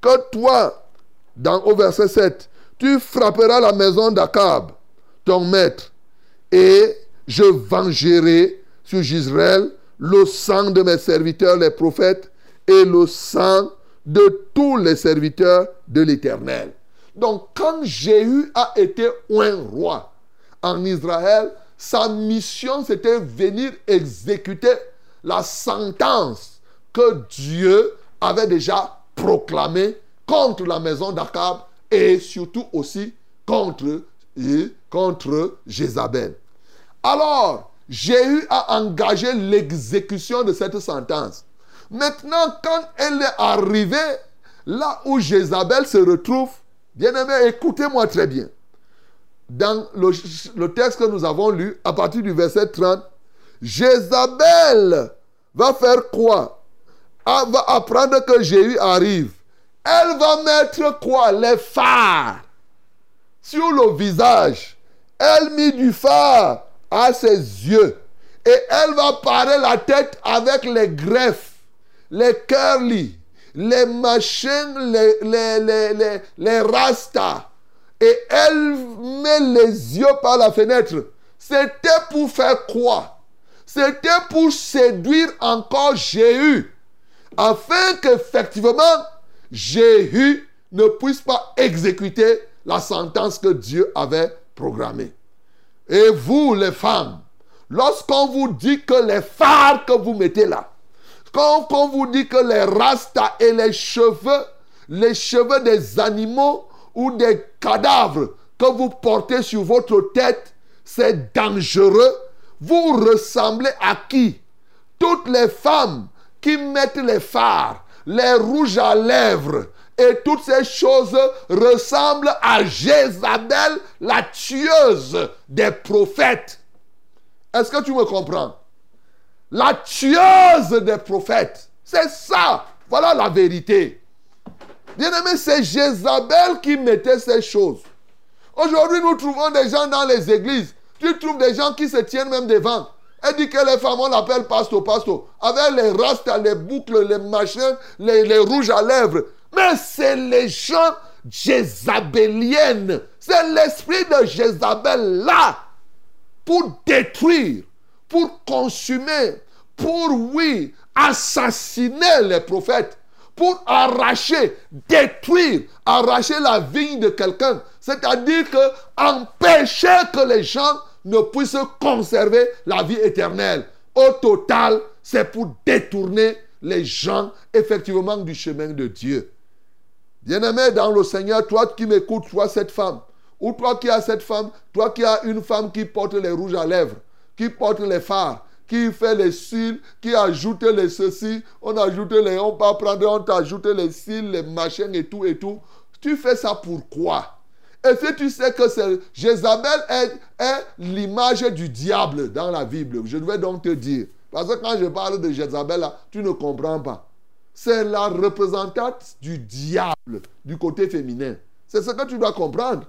[SPEAKER 2] Que toi, dans, au verset 7, tu frapperas la maison d'Akab, ton maître, et je vengerai sur Israël le sang de mes serviteurs, les prophètes, et le sang de tous les serviteurs de l'Éternel. Donc, quand Jéhu a été un roi en Israël, sa mission, c'était venir exécuter la sentence que Dieu avait déjà proclamée contre la maison d'Akab et surtout aussi contre, contre Jézabel. Alors, Jéhu a engagé l'exécution de cette sentence. Maintenant, quand elle est arrivée là où Jézabel se retrouve, bien aimé, écoutez-moi très bien. Dans le, texte que nous avons lu, à partir du verset 30, Jézabel va faire quoi? Elle va apprendre que Jéhu arrive. Elle va mettre quoi? Les phares sur le visage. Elle mit du phare à ses yeux. Et elle va parer la tête avec les greffes, les curly, les machins, les, les, les, les, les rastas. Et elle met les yeux par la fenêtre. C'était pour faire quoi? C'était pour séduire encore Jéhu. Afin qu'effectivement, Jéhu ne puisse pas exécuter la sentence que Dieu avait programmée. Et vous, les femmes, lorsqu'on vous dit que les phares que vous mettez là, quand on vous dit que les rastas et les cheveux, les cheveux des animaux ou des cadavres que vous portez sur votre tête, c'est dangereux, vous ressemblez à qui? Toutes les femmes qui mettent les phares, les rouges à lèvres, et toutes ces choses ressemblent à Jézabel, la tueuse des prophètes. Est-ce que tu me comprends? La tueuse des prophètes. C'est ça. Voilà la vérité. Bien-aimé, c'est Jézabel qui mettait ces choses. Aujourd'hui, nous trouvons des gens dans les églises. Tu trouves des gens qui se tiennent même devant. Elle dit que les femmes, on l'appelle pasto, pasto. Avec les rastas, les boucles, les machins, les, les rouges à lèvres. Mais c'est les gens jézabélienne. C'est l'esprit de Jézabel là pour détruire, pour consumer, pour, oui, assassiner les prophètes, pour arracher, détruire, arracher la vigne de quelqu'un. C'est-à-dire que empêcher que les gens ne puissent conserver la vie éternelle. Au total, c'est pour détourner les gens effectivement du chemin de Dieu. Bien-aimé dans le Seigneur, toi qui m'écoutes, toi cette femme, ou toi qui as cette femme, toi qui as une femme qui porte les rouges à lèvres, qui porte les fards, qui fait les cils, qui ajoute les ceci, on ajoute les, on va prendre, on t'ajoute les cils, les machins et tout et tout. Tu fais ça pourquoi Et si tu sais que c'est Jézabel est, l'image du diable dans la Bible, je vais donc te dire. Parce que quand je parle de Jézabel, là, tu ne comprends pas. C'est la représentante du diable du côté féminin. C'est ce que tu dois comprendre.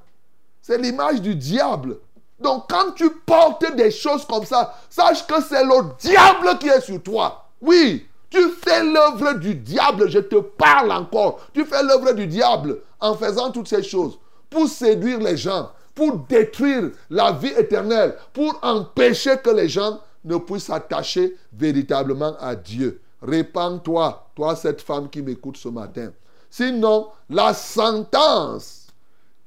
[SPEAKER 2] C'est l'image du diable. Donc quand tu portes des choses comme ça, sache que c'est le diable qui est sur toi. Oui, tu fais l'œuvre du diable, je te parle encore. Tu fais l'œuvre du diable en faisant toutes ces choses pour séduire les gens, pour détruire la vie éternelle, pour empêcher que les gens ne puissent s'attacher véritablement à Dieu. Répands-toi, toi cette femme qui m'écoute ce matin. Sinon, la sentence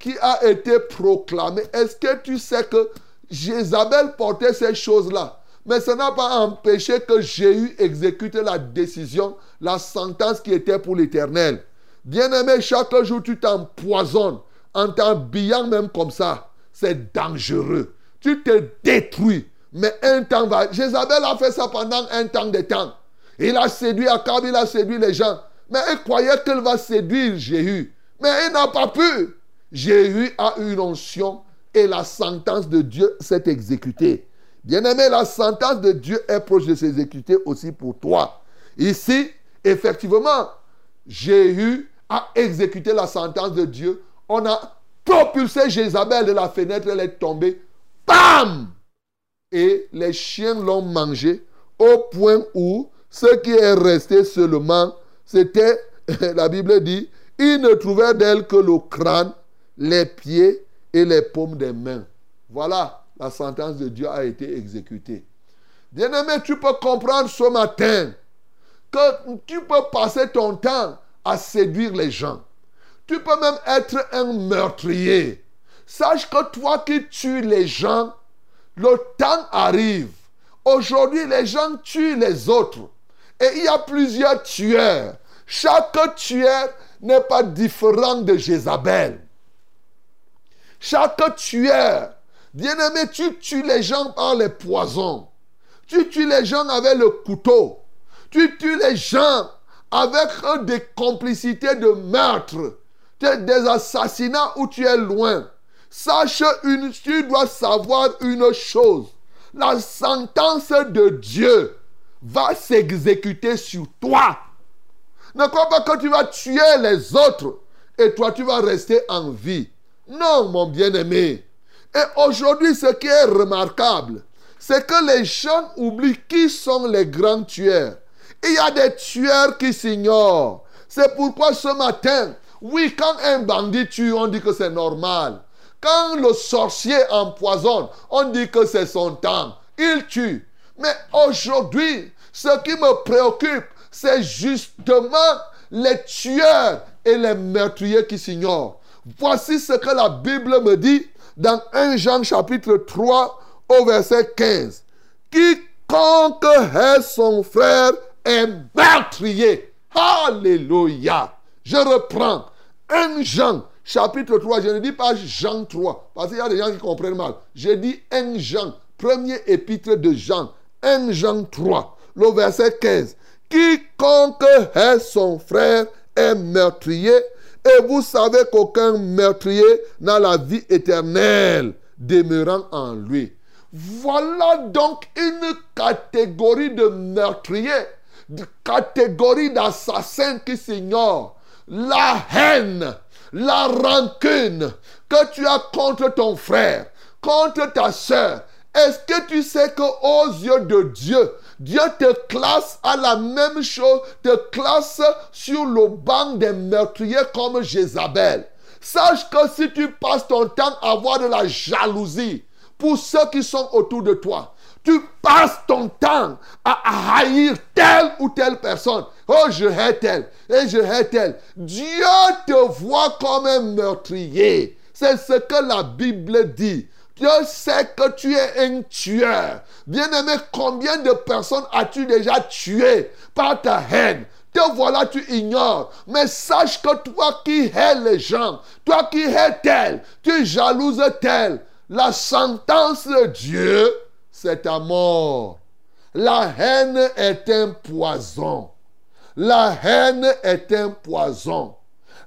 [SPEAKER 2] qui a été proclamée, est-ce que tu sais que Jézabel portait ces choses-là? Mais ça n'a pas empêché que Jéhu exécute la décision, la sentence qui était pour l'éternel. Bien-aimé, chaque jour tu t'empoisonnes en t'habillant même comme ça. C'est dangereux. Tu te détruis. Mais un temps va. Jézabel a fait ça pendant un temps de temps. Il a séduit Akab, il a séduit les gens. Mais elle croyait qu'elle va séduire Jéhu. Mais elle n'a pas pu. Jéhu a une onction et la sentence de Dieu s'est exécutée. Bien-aimé, la sentence de Dieu est proche de s'exécuter aussi pour toi. Ici, effectivement, Jéhu a exécuté la sentence de Dieu. On a propulsé Jézabel de la fenêtre, elle est tombée. Bam Et les chiens l'ont mangé au point où ce qui est resté seulement, c'était, la Bible dit, ils ne trouvèrent d'elle que le crâne, les pieds et les paumes des mains. Voilà la sentence de Dieu a été exécutée. Bien-aimé, tu peux comprendre ce matin que tu peux passer ton temps à séduire les gens. Tu peux même être un meurtrier. Sache que toi qui tues les gens, le temps arrive. Aujourd'hui, les gens tuent les autres. Et il y a plusieurs tueurs. Chaque tueur n'est pas différent de Jézabel. Chaque tueur Bien-aimé, tu tues les gens par les poisons. Tu tues les gens avec le couteau. Tu tues les gens avec des complicités de meurtre, des assassinats où tu es loin. Sache une, tu dois savoir une chose. La sentence de Dieu va s'exécuter sur toi. Ne crois pas que tu vas tuer les autres et toi tu vas rester en vie. Non, mon bien-aimé. Et aujourd'hui, ce qui est remarquable, c'est que les gens oublient qui sont les grands tueurs. Il y a des tueurs qui s'ignorent. C'est pourquoi ce matin, oui, quand un bandit tue, on dit que c'est normal. Quand le sorcier empoisonne, on dit que c'est son temps. Il tue. Mais aujourd'hui, ce qui me préoccupe, c'est justement les tueurs et les meurtriers qui s'ignorent. Voici ce que la Bible me dit dans 1 Jean chapitre 3 au verset 15. Quiconque est son frère est meurtrier. Alléluia. Je reprends. 1 Jean chapitre 3. Je ne dis pas Jean 3 parce qu'il y a des gens qui comprennent mal. Je dis 1 Jean, premier épître de Jean. 1 Jean 3, le verset 15. Quiconque est son frère est meurtrier et vous savez qu'aucun meurtrier n'a la vie éternelle demeurant en lui. Voilà donc une catégorie de meurtriers, de catégorie d'assassins qui s'ignorent. La haine, la rancune que tu as contre ton frère, contre ta soeur. Est-ce que tu sais qu'aux yeux de Dieu, Dieu te classe à la même chose, te classe sur le banc des meurtriers comme Jézabel. Sache que si tu passes ton temps à avoir de la jalousie pour ceux qui sont autour de toi, tu passes ton temps à haïr telle ou telle personne. Oh, je hais tel et je hais tel. Dieu te voit comme un meurtrier. C'est ce que la Bible dit. Dieu sait que tu es un tueur. Bien-aimé, combien de personnes as-tu déjà tué par ta haine? Te voilà, tu ignores. Mais sache que toi qui hais les gens, toi qui hais tel, tu jalouses tel, la sentence de Dieu, c'est ta mort. La haine est un poison. La haine est un poison.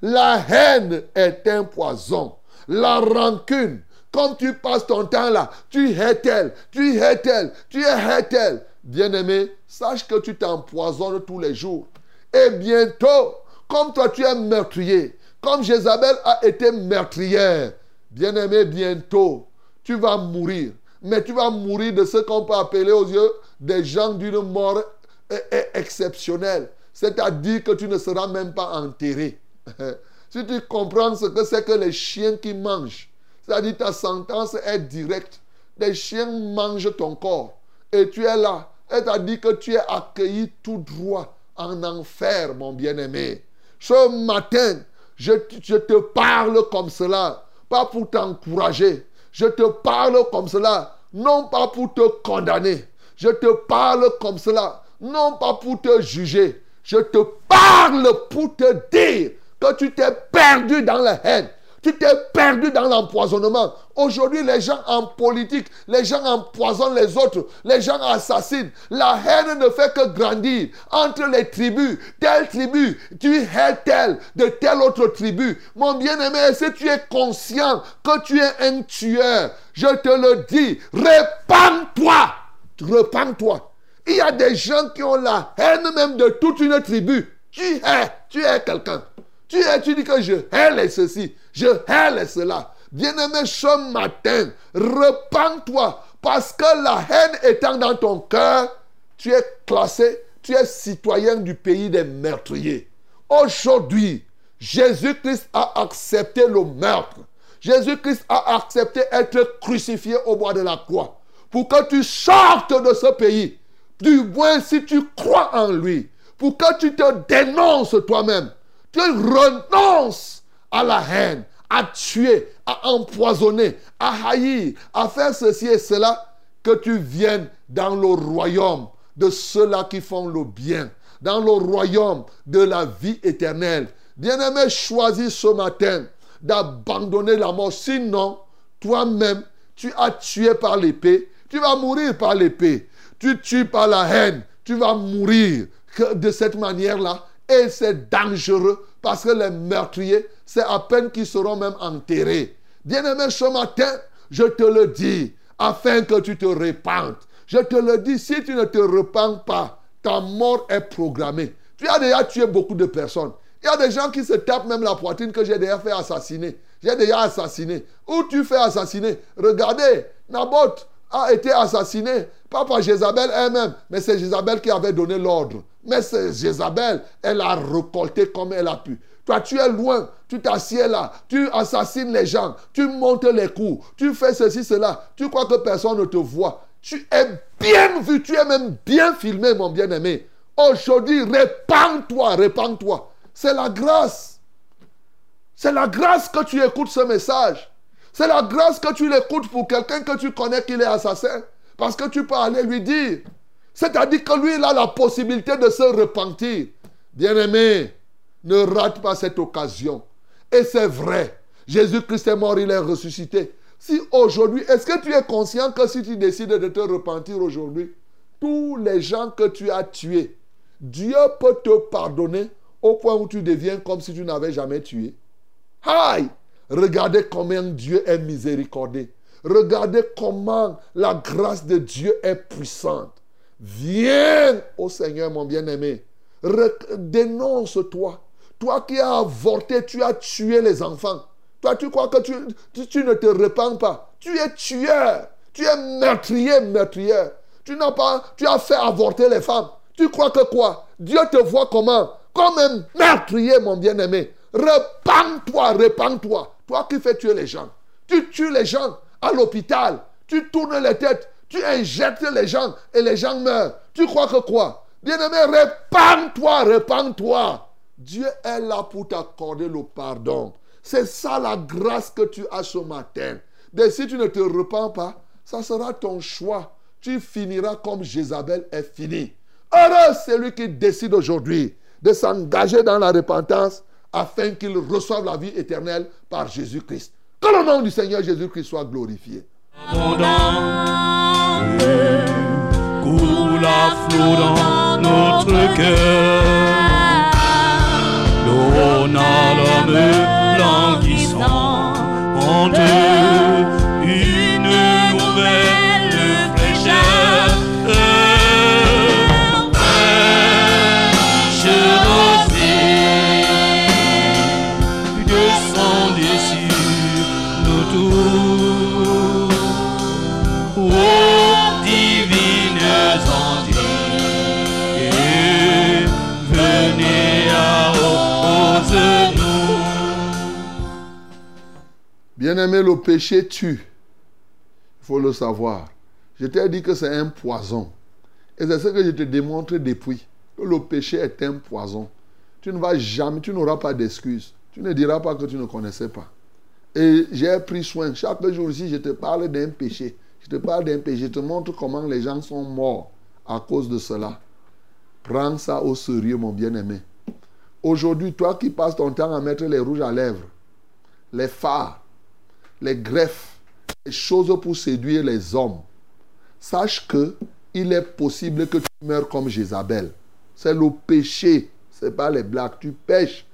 [SPEAKER 2] La haine est un poison. La rancune, comme tu passes ton temps là, tu hais tel, tu hais tel, tu hais tel. Bien-aimé, sache que tu t'empoisonnes tous les jours. Et bientôt, comme toi tu es meurtrier, comme Jézabel a été meurtrière, bien-aimé, bientôt, tu vas mourir. Mais tu vas mourir de ce qu'on peut appeler aux yeux des gens d'une mort e- e- exceptionnelle. C'est-à-dire que tu ne seras même pas enterré. si tu comprends ce que c'est que les chiens qui mangent, c'est-à-dire ta sentence est directe. Les chiens mangent ton corps. Et tu es là. Et t'as dit que tu es accueilli tout droit en enfer, mon bien-aimé. Ce matin, je te parle comme cela, pas pour t'encourager. Je te parle comme cela, non pas pour te condamner. Je te parle comme cela, non pas pour te juger. Je te parle pour te dire que tu t'es perdu dans la haine. Tu t'es perdu dans l'empoisonnement. Aujourd'hui, les gens en politique, les gens empoisonnent les autres, les gens assassinent. La haine ne fait que grandir entre les tribus. Telle tribu, tu hais telle de telle autre tribu. Mon bien-aimé, si tu es conscient que tu es un tueur, je te le dis, répands-toi. Répands-toi. Il y a des gens qui ont la haine même de toute une tribu. Tu hais, tu es quelqu'un. Tu es, tu dis que je hais les ceci, je hais cela. Bien-aimé, ce matin, repens-toi parce que la haine étant dans ton cœur, tu es classé, tu es citoyen du pays des meurtriers. Aujourd'hui, Jésus-Christ a accepté le meurtre. Jésus-Christ a accepté être crucifié au bois de la croix pour que tu sortes de ce pays. Du moins, si tu crois en lui, pour que tu te dénonces toi-même, tu renonces à la haine, à tuer, à empoisonner, à haïr, à faire ceci et cela, que tu viennes dans le royaume de ceux-là qui font le bien, dans le royaume de la vie éternelle. Bien-aimé, choisis ce matin d'abandonner la mort. Sinon, toi-même, tu as tué par l'épée, tu vas mourir par l'épée. Tu tues par la haine, tu vas mourir de cette manière-là. Et c'est dangereux parce que les meurtriers, c'est à peine qu'ils seront même enterrés. Bien-aimé, ce matin, je te le dis, afin que tu te répandes. Je te le dis, si tu ne te repens pas, ta mort est programmée. Tu as déjà tué beaucoup de personnes. Il y a des gens qui se tapent même la poitrine que j'ai déjà fait assassiner. J'ai déjà assassiné. Où tu fais assassiner? Regardez, Naboth a été assassiné, pas par Jézabel elle-même, mais c'est Jézabel qui avait donné l'ordre. Mais c'est Jézabel, elle a récolté comme elle a pu. Toi, tu es loin, tu t'assieds là, tu assassines les gens, tu montes les coups, tu fais ceci, cela. Tu crois que personne ne te voit. Tu es bien vu, tu es même bien filmé, mon bien-aimé. Aujourd'hui, répands-toi, répands-toi. C'est la grâce. C'est la grâce que tu écoutes ce message. C'est la grâce que tu l'écoutes pour quelqu'un que tu connais qu'il est assassin. Parce que tu peux aller lui dire. C'est-à-dire que lui, il a la possibilité de se repentir. Bien-aimé, ne rate pas cette occasion. Et c'est vrai. Jésus-Christ est mort, il est ressuscité. Si aujourd'hui, est-ce que tu es conscient que si tu décides de te repentir aujourd'hui, tous les gens que tu as tués, Dieu peut te pardonner au point où tu deviens comme si tu n'avais jamais tué? Aïe! Regardez combien Dieu est miséricordieux. Regardez comment la grâce de Dieu est puissante. Viens au Seigneur, mon bien-aimé. Dénonce-toi. Toi qui as avorté, tu as tué les enfants. Toi, tu crois que tu, ne te repens pas. Tu es tueur. Tu es meurtrier, meurtrière. Tu n'as pas, tu as fait avorter les femmes. Tu crois que quoi? Dieu te voit comment? Comme un meurtrier, mon bien-aimé. Repends-toi, repends-toi. Toi qui fais tuer les gens. Tu tues les gens à l'hôpital. Tu tournes les têtes. Tu injectes les gens et les gens meurent. Tu crois que quoi? Bien-aimé, repends-toi, repends-toi. Dieu est là pour t'accorder le pardon. C'est ça la grâce que tu as ce matin. Mais si tu ne te repens pas, ça sera ton choix. Tu finiras comme Jézabel est fini. Heureux celui qui décide aujourd'hui de s'engager dans la repentance afin qu'il reçoive la vie éternelle par Jésus-Christ. Que le nom du Seigneur Jésus-Christ soit glorifié.
[SPEAKER 3] À flot dans notre cœur. L'eau n'a l'homme languissant en deux,
[SPEAKER 2] Bien-aimé, le péché tue. Il faut le savoir. Je t'ai dit que c'est un poison. Et c'est ce que je te démontre depuis. Le péché est un poison. Tu ne vas jamais, tu n'auras pas d'excuses. Tu ne diras pas que tu ne connaissais pas. Et j'ai pris soin. Chaque jour ici, je te parle d'un péché. Je te parle d'un péché. Je te montre comment les gens sont morts à cause de cela. Prends ça au sérieux, mon bien-aimé. Aujourd'hui, toi qui passes ton temps à mettre les rouges à lèvres, les fards, les greffes, les choses pour séduire les hommes, sache que il est possible que tu meurs comme Jézabel. C'est le péché, c'est pas les blagues. Tu pêches.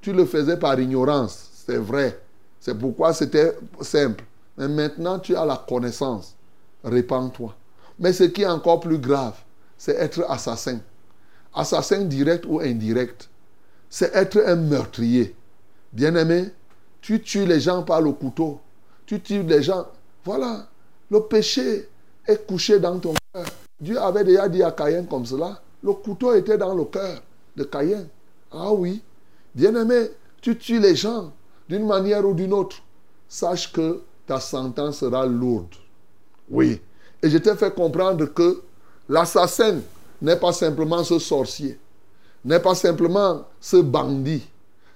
[SPEAKER 2] Tu le faisais par ignorance, c'est vrai. C'est pourquoi c'était simple. Mais maintenant, tu as la connaissance. Répands-toi. Mais ce qui est encore plus grave, c'est être assassin. Assassin direct ou indirect. C'est être un meurtrier. Bien-aimé, tu tues les gens par le couteau. Tu tues les gens. Voilà. Le péché est couché dans ton cœur. Dieu avait déjà dit à Caïn comme cela. Le couteau était dans le cœur de Caïn. Ah oui. Bien-aimé, tu tues les gens d'une manière ou d'une autre. Sache que ta sentence sera lourde. Oui. Et je t'ai fait comprendre que l'assassin n'est pas simplement ce sorcier, n'est pas simplement ce bandit,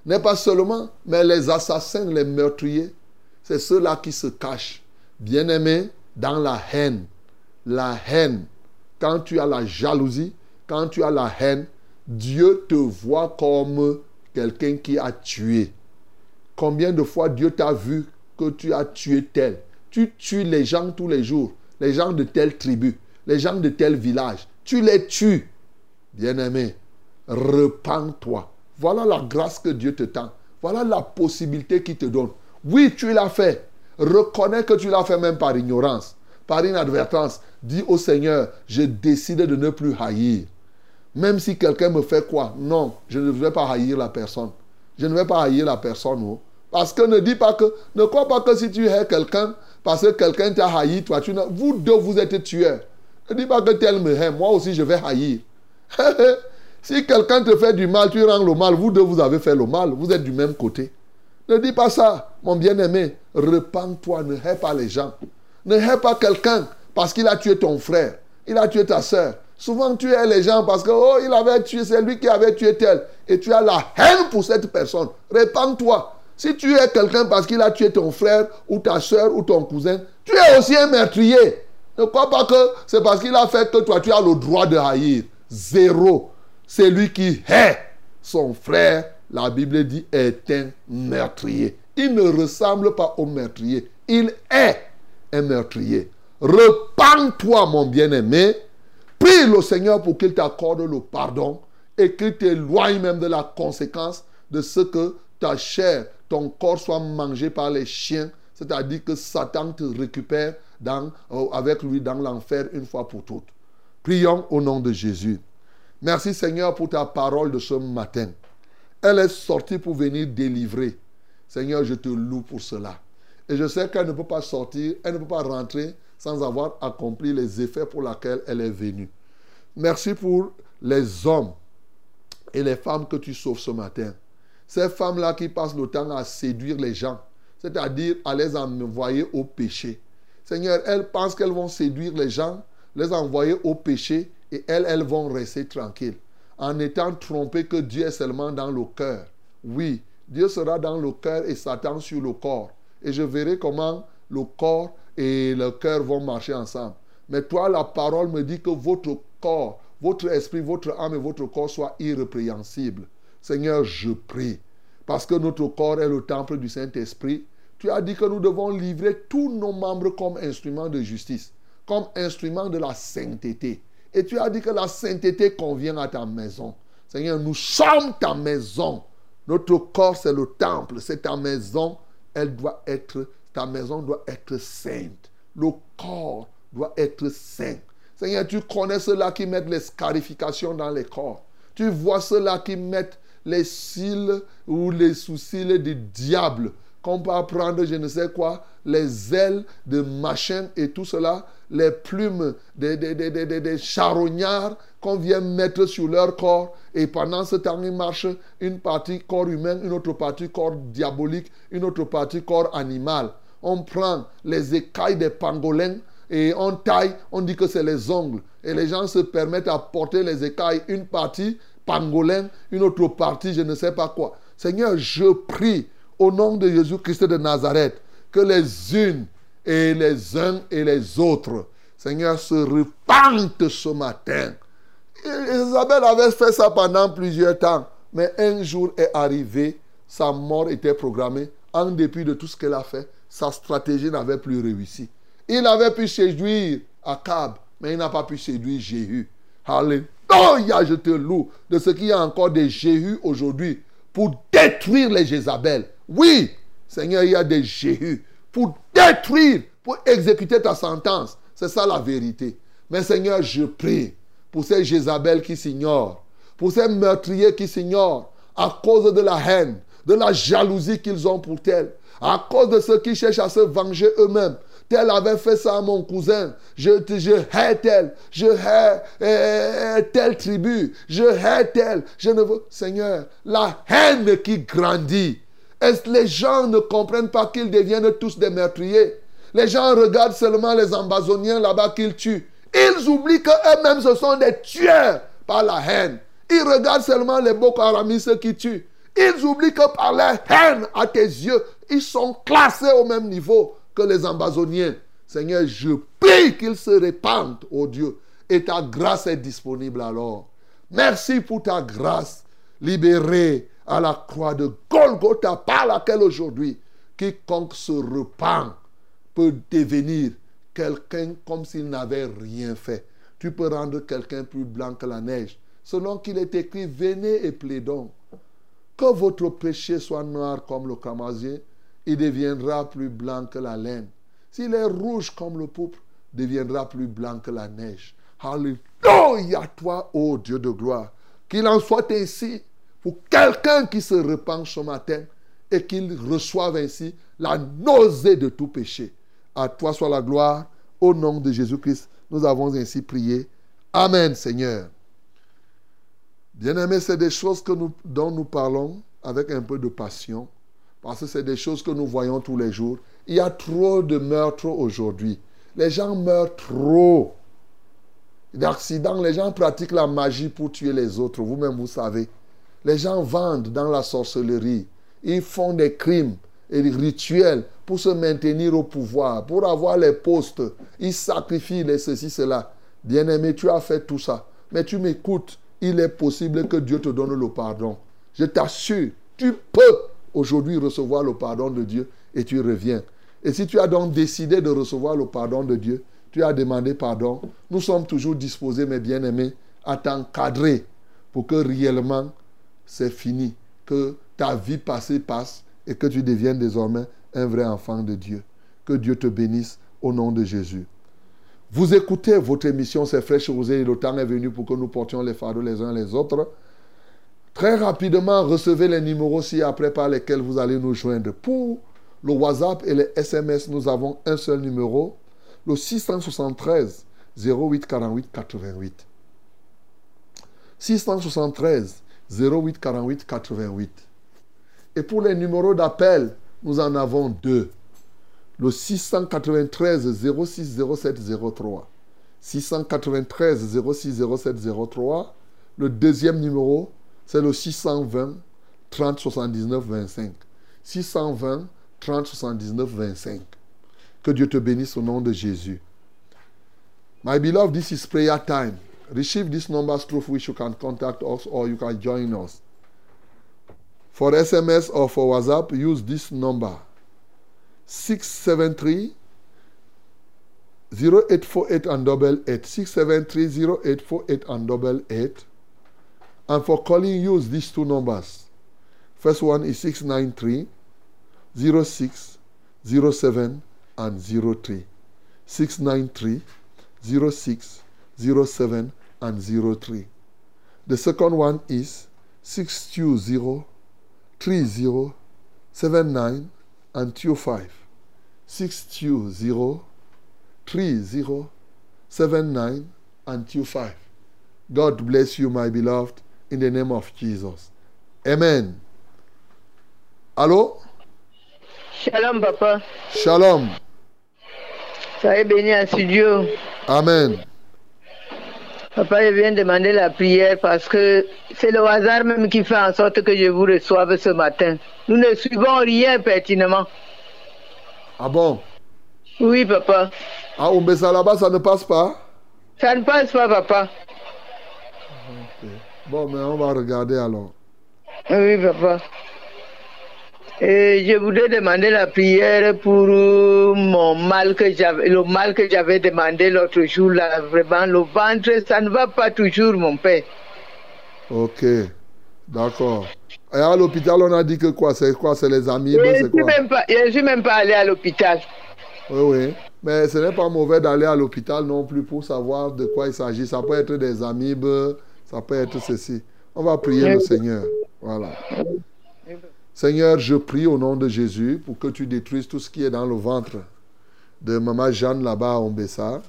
[SPEAKER 2] n'est pas seulement, mais les assassins, les meurtriers, c'est ceux-là qui se cachent. Bien-aimé, dans la haine. La haine. Quand tu as la jalousie, quand tu as la haine, Dieu te voit comme quelqu'un qui a tué. Combien de fois Dieu t'a vu que tu as tué tel? Tu tues les gens tous les jours, les gens de telle tribu, les gens de tel village. Tu les tues. Bien-aimé, repens-toi. Voilà la grâce que Dieu te tend. Voilà la possibilité qu'il te donne. Oui, tu l'as fait. Reconnais que tu l'as fait même par ignorance, par inadvertance. Dis au Seigneur, je décide de ne plus haïr. Même si quelqu'un me fait quoi Non, je ne vais pas haïr la personne. Je ne vais pas haïr la personne. non. Parce que ne dis pas que, ne crois pas que si tu hais quelqu'un, parce que quelqu'un t'a haï, toi, tu vous deux, vous êtes tueurs. Ne dis pas que tel me hait, moi aussi je vais haïr. si quelqu'un te fait du mal, tu rends le mal, vous deux, vous avez fait le mal, vous êtes du même côté. Ne dis pas ça, mon bien-aimé. Repends-toi, ne hais pas les gens. Ne hais pas quelqu'un parce qu'il a tué ton frère, il a tué ta soeur. Souvent, tu hais les gens parce que, oh, il avait tué, c'est lui qui avait tué tel. Et tu as la haine pour cette personne. Repends-toi. Si tu es quelqu'un parce qu'il a tué ton frère ou ta soeur ou ton cousin, tu es aussi un meurtrier. Ne crois pas que c'est parce qu'il a fait que toi, tu as le droit de haïr. Zéro. C'est lui qui hait son frère, la Bible dit, est un meurtrier. Il ne ressemble pas au meurtrier. Il est un meurtrier. Repends-toi, mon bien-aimé. Prie le Seigneur pour qu'il t'accorde le pardon et qu'il t'éloigne même de la conséquence de ce que ta chair, ton corps soit mangé par les chiens. C'est-à-dire que Satan te récupère dans, euh, avec lui dans l'enfer une fois pour toutes. Prions au nom de Jésus. Merci Seigneur pour ta parole de ce matin. Elle est sortie pour venir délivrer. Seigneur, je te loue pour cela. Et je sais qu'elle ne peut pas sortir, elle ne peut pas rentrer sans avoir accompli les effets pour lesquels elle est venue. Merci pour les hommes et les femmes que tu sauves ce matin. Ces femmes-là qui passent le temps à séduire les gens, c'est-à-dire à les envoyer au péché. Seigneur, elles pensent qu'elles vont séduire les gens, les envoyer au péché et elles, elles vont rester tranquilles en étant trompées que Dieu est seulement dans le cœur. Oui, Dieu sera dans le cœur et Satan sur le corps. Et je verrai comment le corps et le cœur vont marcher ensemble. Mais toi, la parole me dit que votre corps, votre esprit, votre âme et votre corps soient irrépréhensibles. Seigneur, je prie. Parce que notre corps est le temple du Saint-Esprit. Tu as dit que nous devons livrer tous nos membres comme instruments de justice, comme instruments de la sainteté. Et tu as dit que la sainteté convient à ta maison. Seigneur, nous sommes ta maison. Notre corps, c'est le temple, c'est ta maison. Elle doit être, ta maison doit être sainte. Le corps doit être saint. Seigneur, tu connais ceux-là qui mettent les scarifications dans les corps. Tu vois ceux-là qui mettent les cils ou les sous-cils du diable. Qu'on peut apprendre, je ne sais quoi, les ailes de machin et tout cela, les plumes des, des, des, des, des charognards qu'on vient mettre sur leur corps. Et pendant ce temps, ils marchent une partie corps humain, une autre partie corps diabolique, une autre partie corps animal. On prend les écailles des pangolins et on taille, on dit que c'est les ongles. Et les gens se permettent à porter les écailles, une partie pangolin, une autre partie, je ne sais pas quoi. Seigneur, je prie au nom de Jésus-Christ de Nazareth que les unes et les uns et les autres, Seigneur, se repentent ce matin. Isabelle avait fait ça pendant plusieurs temps, mais un jour est arrivé, sa mort était programmée. En dépit de tout ce qu'elle a fait, sa stratégie n'avait plus réussi. Il avait pu séduire Akab, mais il n'a pas pu séduire Jéhu. Alléluia, je te loue de ce qu'il y a encore des Jéhu aujourd'hui pour détruire les Jézabel. Oui, Seigneur, il y a des Jéhu pour détruire, pour exécuter ta sentence. C'est ça la vérité. Mais Seigneur, je prie pour ces Jézabel qui s'ignorent, pour ces meurtriers qui s'ignorent à cause de la haine, de la jalousie qu'ils ont pour tel, à cause de ceux qui cherchent à se venger eux-mêmes. Tel avait fait ça à mon cousin. Je, je hais tel. Je hais euh, telle tribu. Je hais tel. Je ne veux. Seigneur, la haine qui grandit. Est-ce les gens ne comprennent pas qu'ils deviennent tous des meurtriers? Les gens regardent seulement les ambazoniens là-bas qu'ils tuent. Ils oublient qu'eux-mêmes ce sont des tueurs par la haine. Ils regardent seulement les Boko Haramistes qui tuent. Ils oublient que par la haine à tes yeux, ils sont classés au même niveau que les ambazoniens. Seigneur, je prie qu'ils se répandent, ô Dieu, et ta grâce est disponible alors. Merci pour ta grâce libérée à la croix de Golgotha, par laquelle aujourd'hui, quiconque se repent peut devenir quelqu'un comme s'il n'avait rien fait. Tu peux rendre quelqu'un plus blanc que la neige. Selon qu'il est écrit, venez et plaidons. Que votre péché soit noir comme le camasier, il deviendra plus blanc que la laine. S'il est rouge comme le pourpre, deviendra plus blanc que la neige. Alléluia, toi, ô Dieu de gloire. Qu'il en soit ainsi pour quelqu'un qui se repent ce matin et qu'il reçoive ainsi la nausée de tout péché. À toi soit la gloire. Au nom de Jésus-Christ, nous avons ainsi prié. Amen, Seigneur. Bien-aimés, c'est des choses dont nous parlons avec un peu de passion, parce que c'est des choses que nous voyons tous les jours. Il y a trop de meurtres aujourd'hui. Les gens meurent trop. D'accidents, les gens pratiquent la magie pour tuer les autres. Vous-même, vous savez. Les gens vendent dans la sorcellerie. Ils font des crimes et des rituels pour se maintenir au pouvoir, pour avoir les postes. Ils sacrifient les ceci, cela. Bien-aimé, tu as fait tout ça. Mais tu m'écoutes. Il est possible que Dieu te donne le pardon. Je t'assure, tu peux aujourd'hui recevoir le pardon de Dieu et tu reviens. Et si tu as donc décidé de recevoir le pardon de Dieu, tu as demandé pardon, nous sommes toujours disposés, mes bien-aimés, à t'encadrer pour que réellement c'est fini, que ta vie passée passe et que tu deviennes désormais un vrai enfant de Dieu. Que Dieu te bénisse au nom de Jésus. Vous écoutez votre émission, c'est fraîche rosée et le temps est venu pour que nous portions les fardeaux les uns les autres. Très rapidement, recevez les numéros ci-après par lesquels vous allez nous joindre. Pour le WhatsApp et les SMS, nous avons un seul numéro, le 673 08 48 88. 673 08 48 88. Et pour les numéros d'appel, nous en avons deux. Le 693 06 07 03. 693 06 07 03. Le deuxième numéro, c'est le 620 30 79 25. 620 30 79 25. Que Dieu te bénisse au nom de Jésus. My beloved, this is prayer time. Receive these numbers through which you can contact us or you can join us. For SMS or for WhatsApp, use this number 673 0848 and double 8. 673 0848 and double 8. And for calling, use these two numbers. First one is 693 06 07 and 03. 693 06 07 and 03. The second one is 620 30 79 and 25. 620 30 79 and 25. God bless you, my beloved, in the name of Jesus. Amen. Allô?
[SPEAKER 6] Shalom, papa.
[SPEAKER 2] Shalom.
[SPEAKER 6] Soyez béni en studio.
[SPEAKER 2] Amen.
[SPEAKER 6] Papa, je viens demander la prière parce que c'est le hasard même qui fait en sorte que je vous reçoive ce matin. Nous ne suivons rien pertinemment.
[SPEAKER 2] Ah bon?
[SPEAKER 6] Oui, papa.
[SPEAKER 2] À Ombessa là-bas, ça ne passe pas?
[SPEAKER 6] Ça ne passe pas, papa.
[SPEAKER 2] Bon, mais on va regarder alors.
[SPEAKER 6] Oui, papa. Et je voudrais demander la prière pour euh, mon mal que j'avais, le mal que j'avais demandé l'autre jour là. Vraiment, le ventre, ça ne va pas toujours, mon père.
[SPEAKER 2] Ok. D'accord. Et à l'hôpital, on a dit que quoi? C'est quoi? C'est les amis?
[SPEAKER 6] Je ne même pas- suis même pas allé à l'hôpital.
[SPEAKER 2] Oui, oui. Mais ce n'est pas mauvais d'aller à l'hôpital non plus pour savoir de quoi il s'agit. Ça peut être des amibes, ça peut être ceci. On va prier le Seigneur. Voilà. Seigneur, je prie au nom de Jésus pour que tu détruises tout ce qui est dans le ventre de Maman Jeanne là-bas à Ombessa.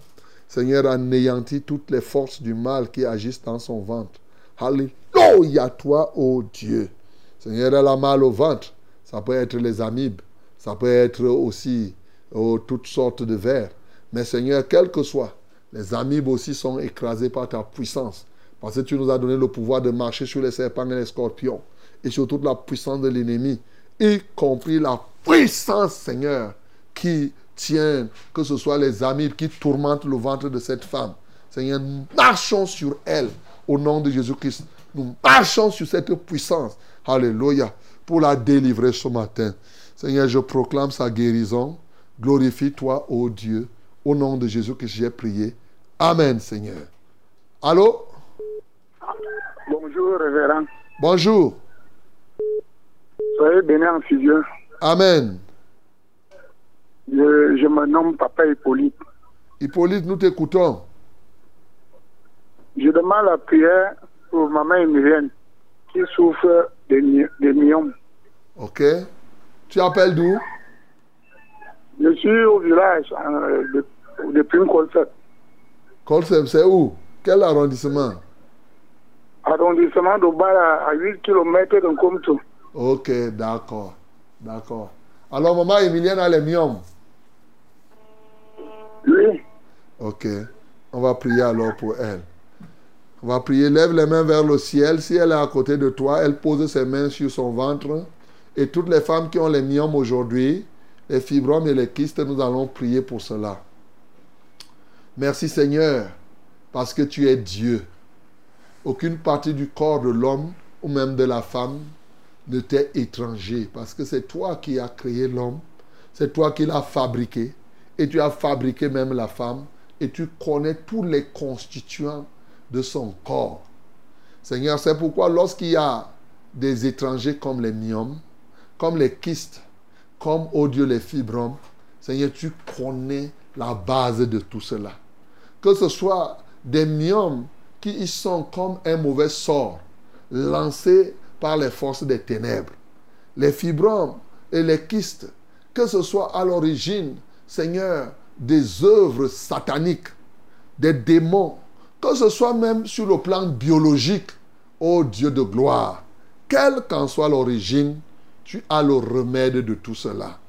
[SPEAKER 2] Seigneur, anéantis toutes les forces du mal qui agissent dans son ventre. Alléluia, toi, ô Dieu. Seigneur, elle a mal au ventre. Ça peut être les amibes. Ça peut être aussi oh, toutes sortes de vers. Mais Seigneur, quel que soit, les amibes aussi sont écrasés par ta puissance. Parce que tu nous as donné le pouvoir de marcher sur les serpents et les scorpions. Et sur toute la puissance de l'ennemi. Y compris la puissance, Seigneur, qui tient, que ce soit les amibes qui tourmentent le ventre de cette femme. Seigneur, nous marchons sur elle au nom de Jésus-Christ. Nous marchons sur cette puissance. Alléluia. Pour la délivrer ce matin. Seigneur, je proclame sa guérison. Glorifie-toi, ô Dieu. Au nom de Jésus que j'ai prié. Amen, Seigneur. Allô?
[SPEAKER 7] Bonjour, révérend.
[SPEAKER 2] Bonjour.
[SPEAKER 7] Soyez bénis en fusion.
[SPEAKER 2] Amen.
[SPEAKER 7] Je, je me nomme Papa Hippolyte.
[SPEAKER 2] Hippolyte, nous t'écoutons.
[SPEAKER 7] Je demande la prière pour maman Emilienne qui souffre de, my- de myome.
[SPEAKER 2] OK. Tu appelles d'où?
[SPEAKER 7] Je suis au village euh, de, depuis une concert.
[SPEAKER 2] Colsem, c'est où? Quel arrondissement?
[SPEAKER 7] Arrondissement de Bala à 8 km de Komto.
[SPEAKER 2] Ok, d'accord. D'accord. Alors, maman Emilienne a les myomes.
[SPEAKER 7] Oui.
[SPEAKER 2] Ok. On va prier alors pour elle. On va prier. Lève les mains vers le ciel. Si elle est à côté de toi, elle pose ses mains sur son ventre. Et toutes les femmes qui ont les myomes aujourd'hui, les fibromes et les kystes, nous allons prier pour cela. Merci Seigneur, parce que tu es Dieu. Aucune partie du corps de l'homme ou même de la femme ne t'est étranger, parce que c'est toi qui as créé l'homme, c'est toi qui l'as fabriqué, et tu as fabriqué même la femme, et tu connais tous les constituants de son corps. Seigneur, c'est pourquoi lorsqu'il y a des étrangers comme les myomes, comme les kystes, comme, oh Dieu, les fibromes, Seigneur, tu connais la base de tout cela. Que ce soit des myomes qui y sont comme un mauvais sort lancé par les forces des ténèbres. Les fibromes et les kystes, que ce soit à l'origine, Seigneur, des œuvres sataniques, des démons, que ce soit même sur le plan biologique, ô Dieu de gloire, quelle qu'en soit l'origine, tu as le remède de tout cela.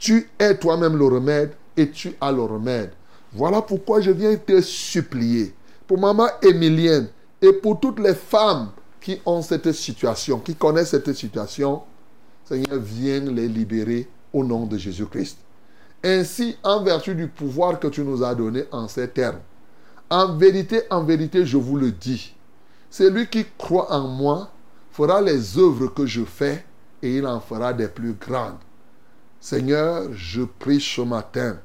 [SPEAKER 2] Tu es toi-même le remède et tu as le remède. Voilà pourquoi je viens te supplier pour maman Émilienne et pour toutes les femmes qui ont cette situation, qui connaissent cette situation. Seigneur, viens les libérer au nom de Jésus-Christ. Ainsi, en vertu du pouvoir que tu nous as donné en ces termes, en vérité, en vérité, je vous le dis, celui qui croit en moi fera les œuvres que je fais et il en fera des plus grandes. Seigneur, je prie ce matin,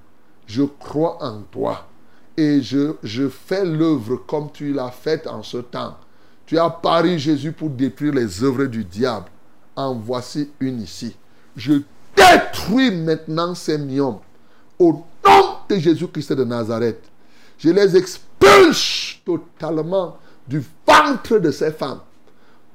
[SPEAKER 2] je crois en toi et je, je fais l'œuvre comme tu l'as faite en ce temps. Tu as pari Jésus pour détruire les œuvres du diable. En voici une ici. Je détruis maintenant ces myomes au nom de Jésus-Christ de Nazareth. Je les expulse totalement du ventre de ces femmes.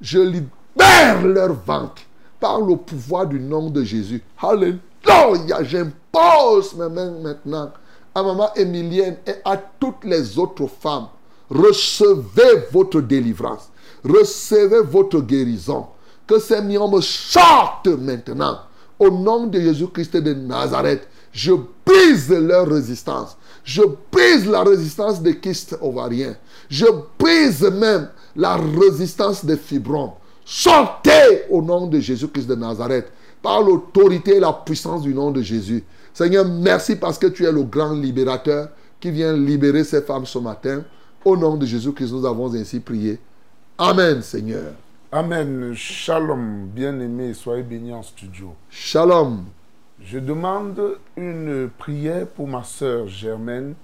[SPEAKER 2] Je libère leur ventre par le pouvoir du nom de Jésus. Alléluia. J'impose mes mains maintenant à maman Émilienne et à toutes les autres femmes. Recevez votre délivrance. Recevez votre guérison. Que ces myomes sortent maintenant. Au nom de Jésus-Christ de Nazareth, je brise leur résistance. Je brise la résistance des kystes ovariens. Je brise même la résistance des fibromes. Sortez au nom de Jésus-Christ de Nazareth par l'autorité et la puissance du nom de Jésus. Seigneur, merci parce que tu es le grand libérateur qui vient libérer ces femmes ce matin. Au nom de Jésus-Christ, nous avons ainsi prié. Amen, Seigneur.
[SPEAKER 8] Amen. Shalom, bien-aimés, soyez bénis en studio.
[SPEAKER 2] Shalom.
[SPEAKER 8] Je demande une prière pour ma sœur Germaine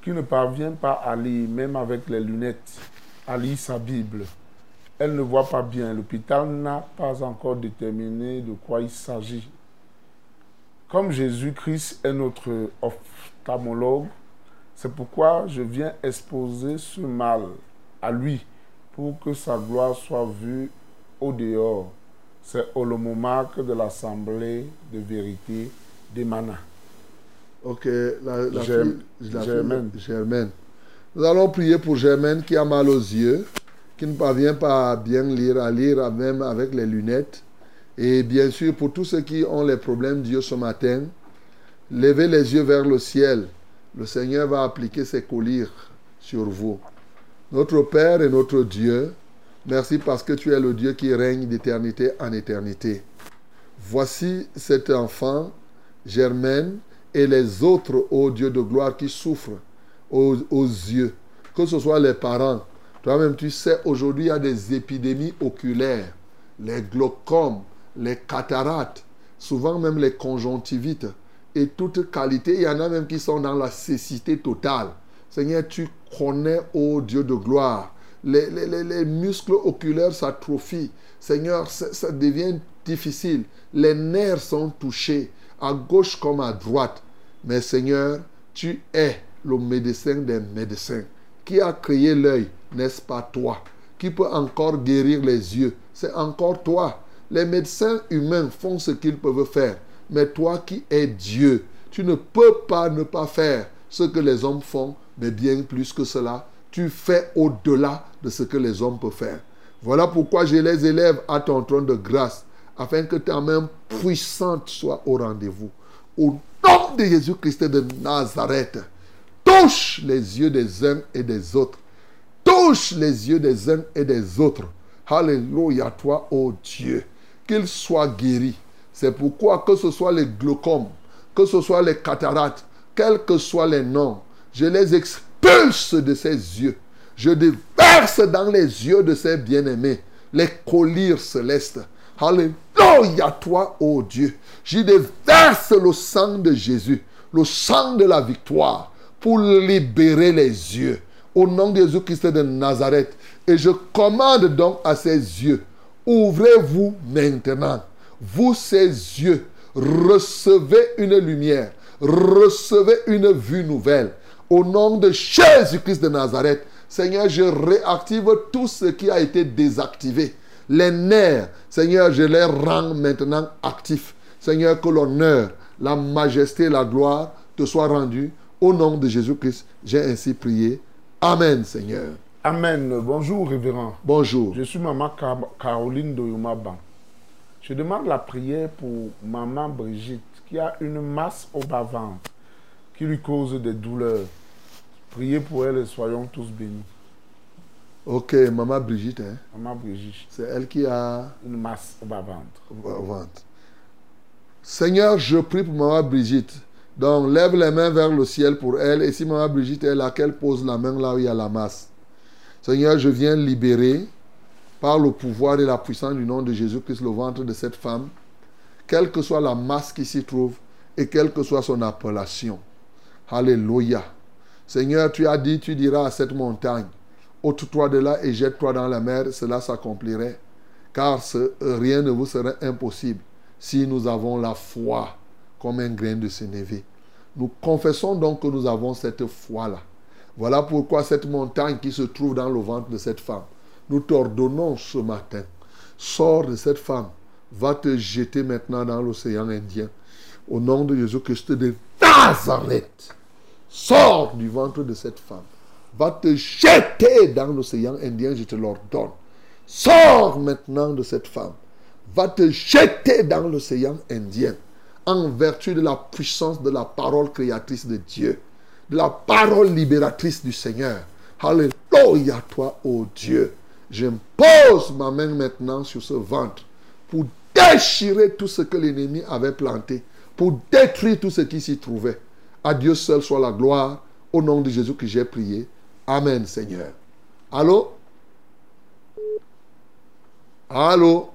[SPEAKER 8] qui ne parvient pas à lire, même avec les lunettes, à lire sa Bible. Elle ne voit pas bien. L'hôpital n'a pas encore déterminé de quoi il s'agit. Comme Jésus-Christ est notre ophtalmologue, c'est pourquoi je viens exposer ce mal à lui pour que sa gloire soit vue au dehors. C'est Olomomarque de l'Assemblée de vérité d'Emana.
[SPEAKER 2] Ok, la, la
[SPEAKER 8] Germ-
[SPEAKER 2] fille- la fille-
[SPEAKER 8] Germaine.
[SPEAKER 2] Germaine. Nous allons prier pour Germaine qui a mal aux yeux, qui ne parvient pas à bien lire, à lire même avec les lunettes. Et bien sûr, pour tous ceux qui ont les problèmes d'yeux ce matin, levez les yeux vers le ciel. Le Seigneur va appliquer ses collyres sur vous. Notre Père et notre Dieu, merci parce que tu es le Dieu qui règne d'éternité en éternité. Voici cet enfant, Germaine, et les autres, ô Dieu de gloire, qui souffrent aux, aux yeux. Que ce soit les parents. Toi-même, tu sais, aujourd'hui, il y a des épidémies oculaires, les glaucomes, les cataractes, souvent même les conjonctivites. Et toute qualité, il y en a même qui sont dans la cécité totale. Seigneur, tu connais, ô Dieu de gloire, les muscles oculaires s'atrophient. Seigneur, ça, ça devient difficile. Les nerfs sont touchés, à gauche comme à droite. Mais Seigneur, tu es le médecin des médecins. Qui a créé l'œil, n'est-ce pas toi Qui peut encore guérir les yeux C'est encore toi. Les médecins humains font ce qu'ils peuvent faire. Mais toi qui es Dieu, tu ne peux pas ne pas faire ce que les hommes font, mais bien plus que cela, tu fais au-delà de ce que les hommes peuvent faire. Voilà pourquoi je les élève à ton trône de grâce, afin que ta main puissante soit au rendez-vous. Au nom de Jésus-Christ de Nazareth, touche les yeux des uns et des autres. Touche les yeux des uns et des autres. Alléluia, toi, ô Dieu. Qu'ils soient guéris. C'est pourquoi que ce soit les glaucomes, que ce soit les cataractes, quels que soient les noms, je les expulse de ses yeux. Je déverse dans les yeux de ses bien-aimés les collyres célestes. Alléluia, toi, ô Dieu. J'y déverse le sang de Jésus, le sang de la victoire, pour libérer les yeux. Au nom de Jésus-Christ de Nazareth. Et je commande donc à ses yeux, ouvrez-vous maintenant. Vous, ses yeux, recevez une lumière, recevez une vue nouvelle. Au nom de Jésus-Christ de Nazareth, Seigneur, je réactive tout ce qui a été désactivé. Les nerfs, Seigneur, je les rends maintenant actifs. Seigneur, que l'honneur, la majesté, la gloire te soient rendus. Au nom de Jésus-Christ, j'ai ainsi prié. Amen, Seigneur.
[SPEAKER 8] Amen. Bonjour, révérend.
[SPEAKER 2] Bonjour.
[SPEAKER 8] Je suis maman Car- Caroline Doyomaban. Je demande la prière pour maman Brigitte qui a une masse au bas-ventre qui lui cause des douleurs. Priez pour elle et soyons tous bénis.
[SPEAKER 2] Ok, maman Brigitte, hein,
[SPEAKER 8] Maman Brigitte,
[SPEAKER 2] c'est elle qui a
[SPEAKER 8] une masse au bas-ventre.
[SPEAKER 2] au ventre. Seigneur, je prie pour maman Brigitte. Donc, lève les mains vers le ciel pour elle. Et si maman Brigitte est là, qu'elle pose la main là où il y a la masse. Seigneur, je viens libérer par le pouvoir et la puissance du nom de Jésus-Christ le ventre de cette femme, quelle que soit la masse qui s'y trouve et quelle que soit son appellation. Alléluia. Seigneur, tu as dit, tu diras à cette montagne, ôte-toi de là et jette-toi dans la mer, cela s'accomplirait. Car rien ne vous serait impossible si nous avons la foi comme un grain de sénévé. Nous confessons donc que nous avons cette foi-là. Voilà pourquoi cette montagne qui se trouve dans le ventre de cette femme, nous t'ordonnons ce matin, sors de cette femme, va te jeter maintenant dans l'océan Indien. Au nom de Jésus-Christ de Nazareth, sors du ventre de cette femme, va te jeter dans l'océan Indien, je te l'ordonne. Sors maintenant de cette femme, va te jeter dans l'océan Indien en vertu de la puissance de la parole créatrice de Dieu, de la parole libératrice du Seigneur. Alléluia toi, ô Dieu. J'impose ma main maintenant sur ce ventre pour déchirer tout ce que l'ennemi avait planté, pour détruire tout ce qui s'y trouvait. À Dieu seul soit la gloire, au nom de Jésus que j'ai prié. Amen, Seigneur. Allô? Allô?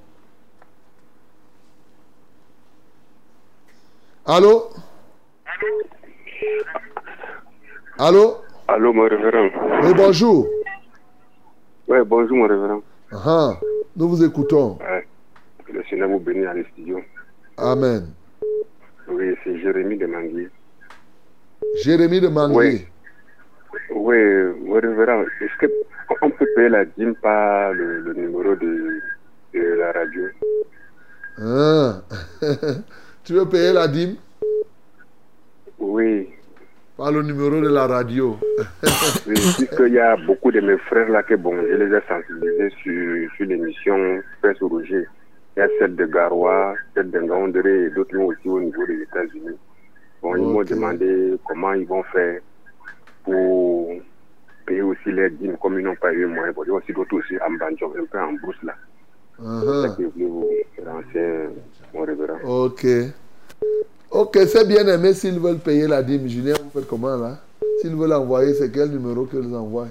[SPEAKER 2] Allô? Allô?
[SPEAKER 9] Allô, mon révérend.
[SPEAKER 2] Oui, bonjour.
[SPEAKER 9] Oui, bonjour, mon révérend.
[SPEAKER 2] Ah, nous vous écoutons.
[SPEAKER 9] Ouais. Le Seigneur vous bénisse à les studios.
[SPEAKER 2] Amen.
[SPEAKER 9] Oui, c'est Jérémie de Manguier.
[SPEAKER 2] Jérémie de Manguier.
[SPEAKER 9] Oui. Oui, mon révérend, est-ce qu'on peut payer la dîme par le, le numéro de, de la radio?
[SPEAKER 2] Ah. tu veux payer la dîme?
[SPEAKER 9] Oui.
[SPEAKER 2] Par le numéro de la radio.
[SPEAKER 9] Oui, puisqu'il y a beaucoup de mes frères là que bon, je les ai sensibilisés sur, sur l'émission Presse Roger. Il y a celle de Garoua, celle de Ngaoundéré et d'autres aussi au niveau des États-Unis. Bon, ils m'ont demandé comment ils vont faire pour payer aussi les dîmes comme ils n'ont pas eu moyen. Bon, il y a aussi d'autres aussi en banjo, un peu en brousse là. C'est ça que je voulais vous renseigner, mon révérend.
[SPEAKER 2] Ok. Ok, c'est bien aimé s'ils veulent payer la dîme. Julien, vous faites comment là? S'ils veulent envoyer, c'est quel numéro qu'ils envoient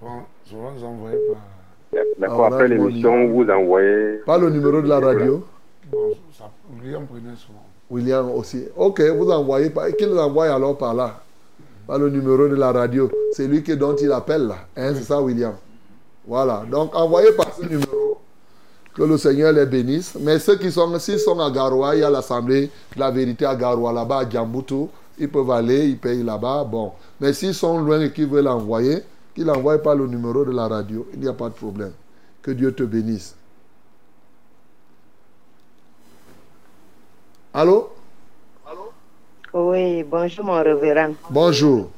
[SPEAKER 8] Souvent, souvent vous envoyez par.
[SPEAKER 9] D'accord,
[SPEAKER 2] Ah,
[SPEAKER 9] après l'émission, vous envoyez.
[SPEAKER 2] Pas le numéro de la radio?
[SPEAKER 8] Bon, ça, William prenait souvent.
[SPEAKER 2] William aussi. Ok, vous envoyez pas. Qu'ils envoient alors par là. Par le numéro de la radio. C'est lui que, dont il appelle là. Hein, C'est ça, William? Voilà. Donc, envoyez par ce numéro. Que le Seigneur les bénisse. Mais ceux qui sont, s'ils sont à Garoua, il y a l'Assemblée de la vérité à Garoua, là-bas, à Djamboutou. Ils peuvent aller, ils payent là-bas. Bon. Mais s'ils sont loin et qu'ils veulent envoyer, qu'ils envoient par le numéro de la radio. Il n'y a pas de problème. Que Dieu te bénisse. Allô?
[SPEAKER 10] Oui, bonjour mon révérend.
[SPEAKER 2] Bonjour.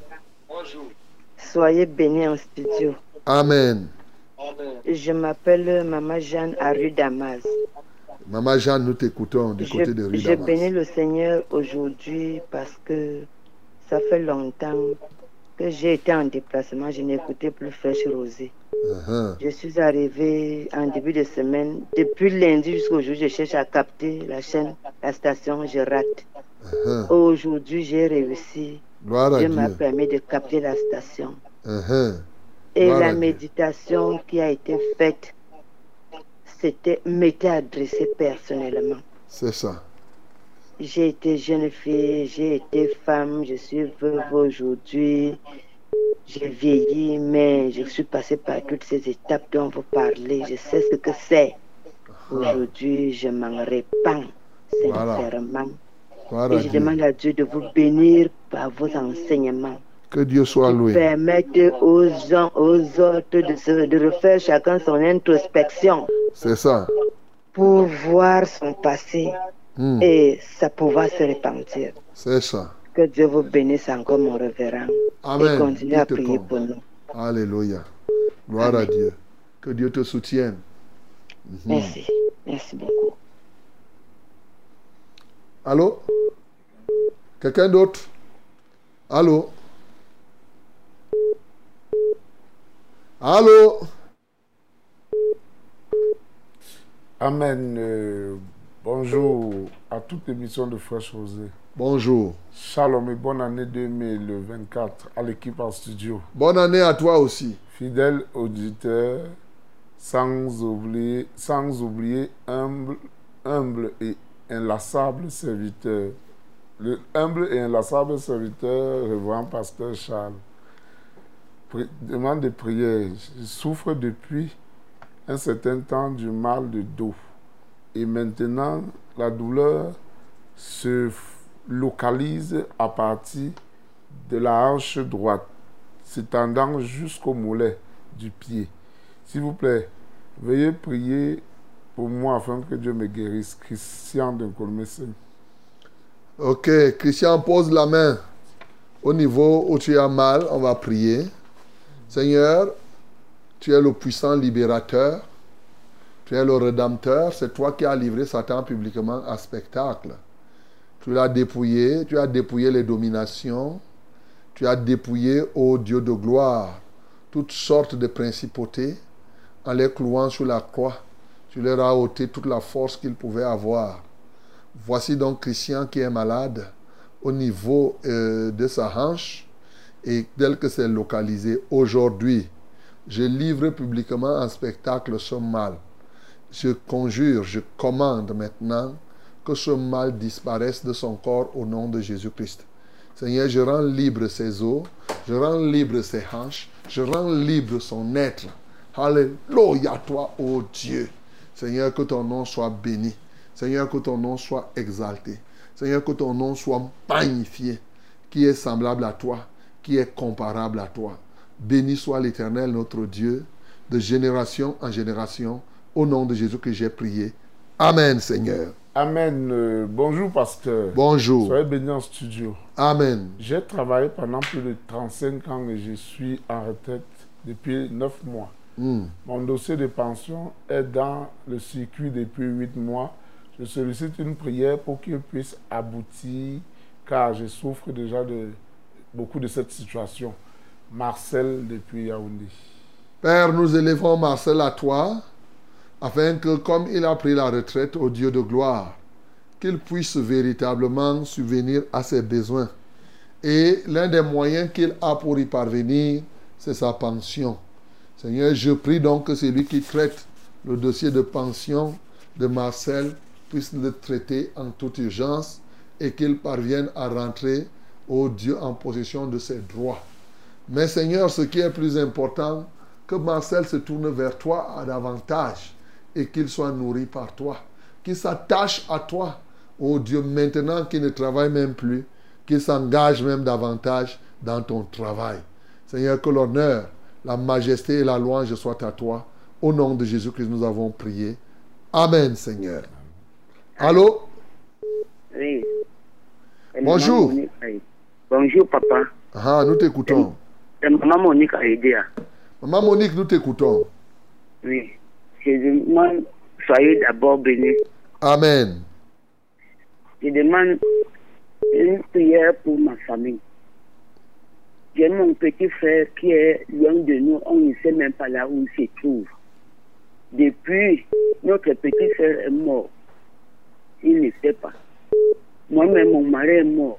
[SPEAKER 10] Soyez bénis en studio.
[SPEAKER 2] Amen.
[SPEAKER 10] Je m'appelle Maman Jeanne à rue Damas.
[SPEAKER 2] Maman Jeanne, nous t'écoutons du
[SPEAKER 10] Je,
[SPEAKER 2] côté de rue
[SPEAKER 10] je
[SPEAKER 2] Damas.
[SPEAKER 10] bénis le Seigneur aujourd'hui parce que ça fait longtemps que j'ai été en déplacement. Je n'écoutais plus Fraîche Rosée.
[SPEAKER 2] Uh-huh.
[SPEAKER 10] Je suis arrivée en début de semaine. Depuis lundi jusqu'au jour, je cherche à capter la chaîne, la station, je rate.
[SPEAKER 2] Uh-huh.
[SPEAKER 10] Aujourd'hui, j'ai réussi.
[SPEAKER 2] Gloire
[SPEAKER 10] Dieu m'a permis de capter la station.
[SPEAKER 2] Uh-huh.
[SPEAKER 10] Et la méditation qui a été faite, c'était m'était adressée personnellement.
[SPEAKER 2] C'est ça.
[SPEAKER 10] J'ai été jeune fille, j'ai été femme, je suis veuve aujourd'hui. J'ai vieilli, mais je suis passée par toutes ces étapes dont vous parlez. Je sais ce que c'est. Aujourd'hui, je m'en répands sincèrement. Et je demande à Dieu de vous bénir par vos enseignements.
[SPEAKER 2] Que Dieu soit loué.
[SPEAKER 10] Permettre aux gens, aux autres de, se, de refaire chacun son introspection
[SPEAKER 2] C'est ça.
[SPEAKER 10] pour voir son passé
[SPEAKER 2] Hmm.
[SPEAKER 10] et ça pouvoir se repentir.
[SPEAKER 2] C'est ça.
[SPEAKER 10] Que Dieu vous bénisse encore, mon révérend.
[SPEAKER 2] Amen.
[SPEAKER 10] Et continue à prier pour nous.
[SPEAKER 2] Alléluia. Gloire à Dieu. Que Dieu te soutienne. Mhm.
[SPEAKER 10] Merci. Merci beaucoup.
[SPEAKER 2] Allô? Quelqu'un d'autre? Allô? Allô?
[SPEAKER 8] Amen. Euh, bonjour à toute l'émission de Fresh Rosé.
[SPEAKER 2] Bonjour.
[SPEAKER 8] Shalom et bonne année 2024 à l'équipe en studio.
[SPEAKER 2] Bonne année à toi aussi.
[SPEAKER 8] Fidèle auditeur, sans oublier, sans oublier humble, humble et inlassable serviteur. Le humble et inlassable serviteur, révérend pasteur Charles. Demande de prière. Je souffre depuis un certain temps du mal de dos. Et maintenant, la douleur se localise à partir de la hanche droite, s'étendant jusqu'au mollet du pied. S'il vous plaît, veuillez prier pour moi afin que Dieu me guérisse. Christian de Colmesen.
[SPEAKER 2] Ok, Christian, pose la main au niveau où tu as mal. On va prier. Seigneur, tu es le puissant libérateur. Tu es le rédempteur. C'est toi qui as livré Satan publiquement à spectacle. Tu l'as dépouillé. Tu as dépouillé les dominations. Tu as dépouillé, ô Dieu de gloire, toutes sortes de principautés en les clouant sur la croix. Tu leur as ôté toute la force qu'ils pouvaient avoir. Voici donc Christian qui est malade au niveau euh, de sa hanche et tel que c'est localisé aujourd'hui. Je livre publiquement en spectacle ce mal. Je conjure, je commande maintenant que ce mal disparaisse de son corps au nom de Jésus-Christ. Seigneur, je rends libre ses os, je rends libre ses hanches, je rends libre son être. Alléluia toi, ô Dieu. Seigneur, que ton nom soit béni. Seigneur, que ton nom soit exalté. Seigneur, que ton nom soit magnifié. Qui est semblable à toi, qui est comparable à toi. Béni soit l'Éternel, notre Dieu, de génération en génération. Au nom de Jésus que j'ai prié. Amen, Seigneur.
[SPEAKER 8] Amen. Euh, bonjour, pasteur.
[SPEAKER 2] Bonjour.
[SPEAKER 8] Soyez bénis en studio.
[SPEAKER 2] Amen.
[SPEAKER 8] J'ai travaillé pendant plus de 35 ans et je suis en retraite depuis 9 mois.
[SPEAKER 2] Hmm.
[SPEAKER 8] Mon dossier de pension est dans le circuit depuis 8 mois. Je sollicite une prière pour qu'il puisse aboutir car je souffre déjà de beaucoup de cette situation. Marcel depuis Yaoundé.
[SPEAKER 2] Père, nous élevons Marcel à toi, afin que, comme il a pris la retraite au Dieu de gloire, qu'il puisse véritablement subvenir à ses besoins. Et l'un des moyens qu'il a pour y parvenir, c'est sa pension. Seigneur, je prie donc que celui qui traite le dossier de pension de Marcel puisse le traiter en toute urgence et qu'il parvienne à rentrer au Dieu en possession de ses droits. Mais Seigneur, ce qui est plus important, que Marcel se tourne vers toi à davantage et qu'il soit nourri par toi, qu'il s'attache à toi, ô Dieu, maintenant qu'il ne travaille même plus, qu'il s'engage même davantage dans ton travail. Seigneur, que l'honneur, la majesté et la louange soient à toi. Au nom de Jésus-Christ, nous avons prié. Amen, Seigneur. Allô?
[SPEAKER 11] Oui.
[SPEAKER 2] Bonjour.
[SPEAKER 11] Bonjour, papa.
[SPEAKER 2] Ah, nous t'écoutons.
[SPEAKER 11] Maman Monique a aidé. hein.
[SPEAKER 2] Maman Monique, nous t'écoutons.
[SPEAKER 11] Oui. Je demande, soyez d'abord bénis.
[SPEAKER 2] Amen.
[SPEAKER 11] Je demande une prière pour ma famille. J'ai mon petit frère qui est loin de nous. On ne sait même pas là où il se trouve. Depuis, notre petit frère est mort. Il ne sait pas. Moi-même, mon mari est mort.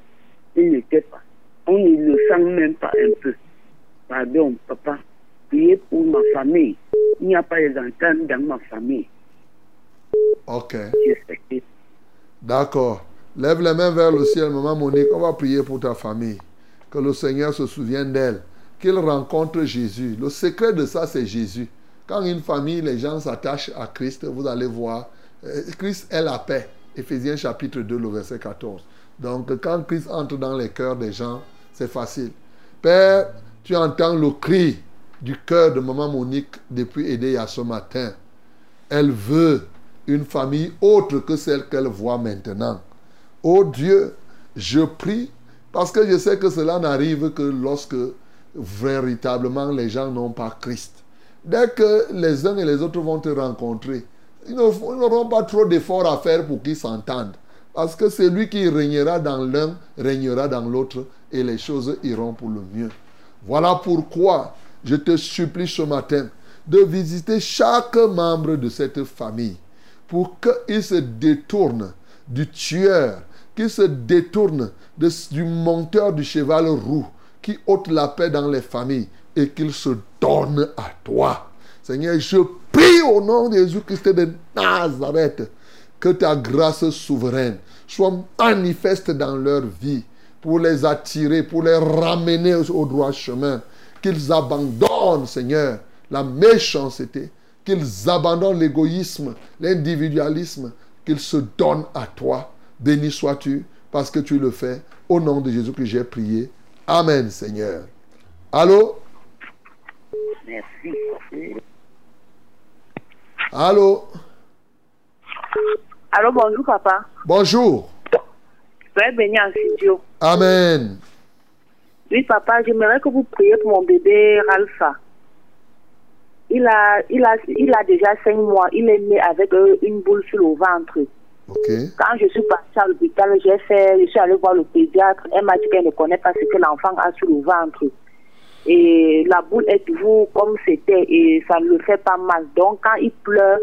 [SPEAKER 11] Il ne sait pas. On ne le sent même pas un peu. Pardon, papa. Priez pour ma famille. Il n'y a pas les ententes dans ma famille.
[SPEAKER 2] Ok. D'accord. Lève les mains vers le ciel, maman Monique. On va prier pour ta famille. Que le Seigneur se souvienne d'elle. Qu'il rencontre Jésus. Le secret de ça, c'est Jésus. Quand une famille, les gens s'attachent à Christ, vous allez voir, euh, Christ est la paix. Éphésiens chapitre 2, le verset 14. Donc, quand Christ entre dans les cœurs des gens, c'est facile. Père, tu entends le cri du cœur de maman Monique depuis Edea ce matin. Elle veut une famille autre que celle qu'elle voit maintenant. Oh Dieu, je prie parce que je sais que cela n'arrive que lorsque véritablement les gens n'ont pas Christ. Dès que les uns et les autres vont te rencontrer, ils n'auront pas trop d'efforts à faire pour qu'ils s'entendent. Parce que celui qui régnera dans l'un régnera dans l'autre et les choses iront pour le mieux. Voilà pourquoi je te supplie ce matin de visiter chaque membre de cette famille pour qu'il se détourne du tueur, qu'il se détourne du monteur du cheval roux qui ôte la paix dans les familles et qu'il se donne à toi. Seigneur, je prie au nom de Jésus-Christ de Nazareth que ta grâce souveraine soit manifeste dans leur vie pour les attirer, pour les ramener au droit chemin. Qu'ils abandonnent, Seigneur, la méchanceté, qu'ils abandonnent l'égoïsme, l'individualisme, qu'ils se donnent à toi. Béni sois-tu parce que tu le fais. Au nom de Jésus que j'ai prié. Amen, Seigneur. Allô?
[SPEAKER 11] Merci.
[SPEAKER 2] Allô?
[SPEAKER 12] Allô, bonjour papa.
[SPEAKER 2] Bonjour.
[SPEAKER 12] Soyez béni en studio.
[SPEAKER 2] Amen.
[SPEAKER 12] Oui papa, j'aimerais que vous priez pour mon bébé Ralpha. Il a, il a, il a déjà cinq mois. Il est né avec euh, une boule sur le ventre.
[SPEAKER 2] Ok.
[SPEAKER 12] Quand je suis partie à l'hôpital, j'ai fait, je suis allée voir le pédiatre. Elle m'a dit qu'elle ne connaît pas ce que l'enfant a sur le ventre. Et la boule est toujours comme c'était et ça ne le fait pas mal. Donc quand il pleure,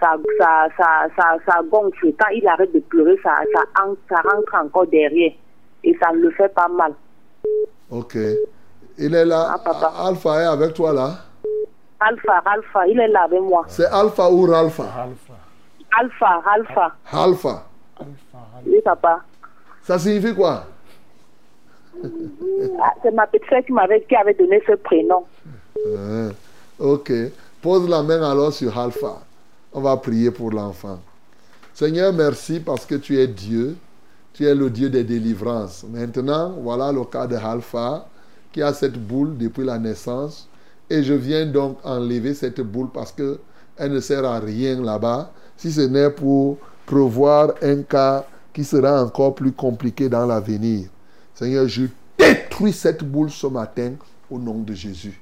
[SPEAKER 12] ça, ça, ça, ça, ça gonfle. Quand il arrête de pleurer, ça, ça, en- ça rentre encore derrière. Et ça ne le fait pas mal.
[SPEAKER 2] Ok. Il est là. Alpha est avec toi là.
[SPEAKER 12] Alpha, Alpha, il est là avec moi.
[SPEAKER 2] C'est Alpha ou Ralpha?
[SPEAKER 12] Alpha, Alpha.
[SPEAKER 2] Alpha.
[SPEAKER 12] Oui, papa.
[SPEAKER 2] Ça signifie quoi?
[SPEAKER 12] Ah, C'est ma petite soeur qui m'avait qui avait donné ce prénom.
[SPEAKER 2] Hein. Ok. Pose la main alors sur Alpha. On va prier pour l'enfant. Seigneur, merci parce que tu es Dieu. Tu es le Dieu des délivrances. Maintenant, voilà le cas de Alpha qui a cette boule depuis la naissance. Et je viens donc enlever cette boule parce que elle ne sert à rien là-bas, si ce n'est pour prévoir un cas qui sera encore plus compliqué dans l'avenir. Seigneur, je détruis cette boule ce matin au nom de Jésus.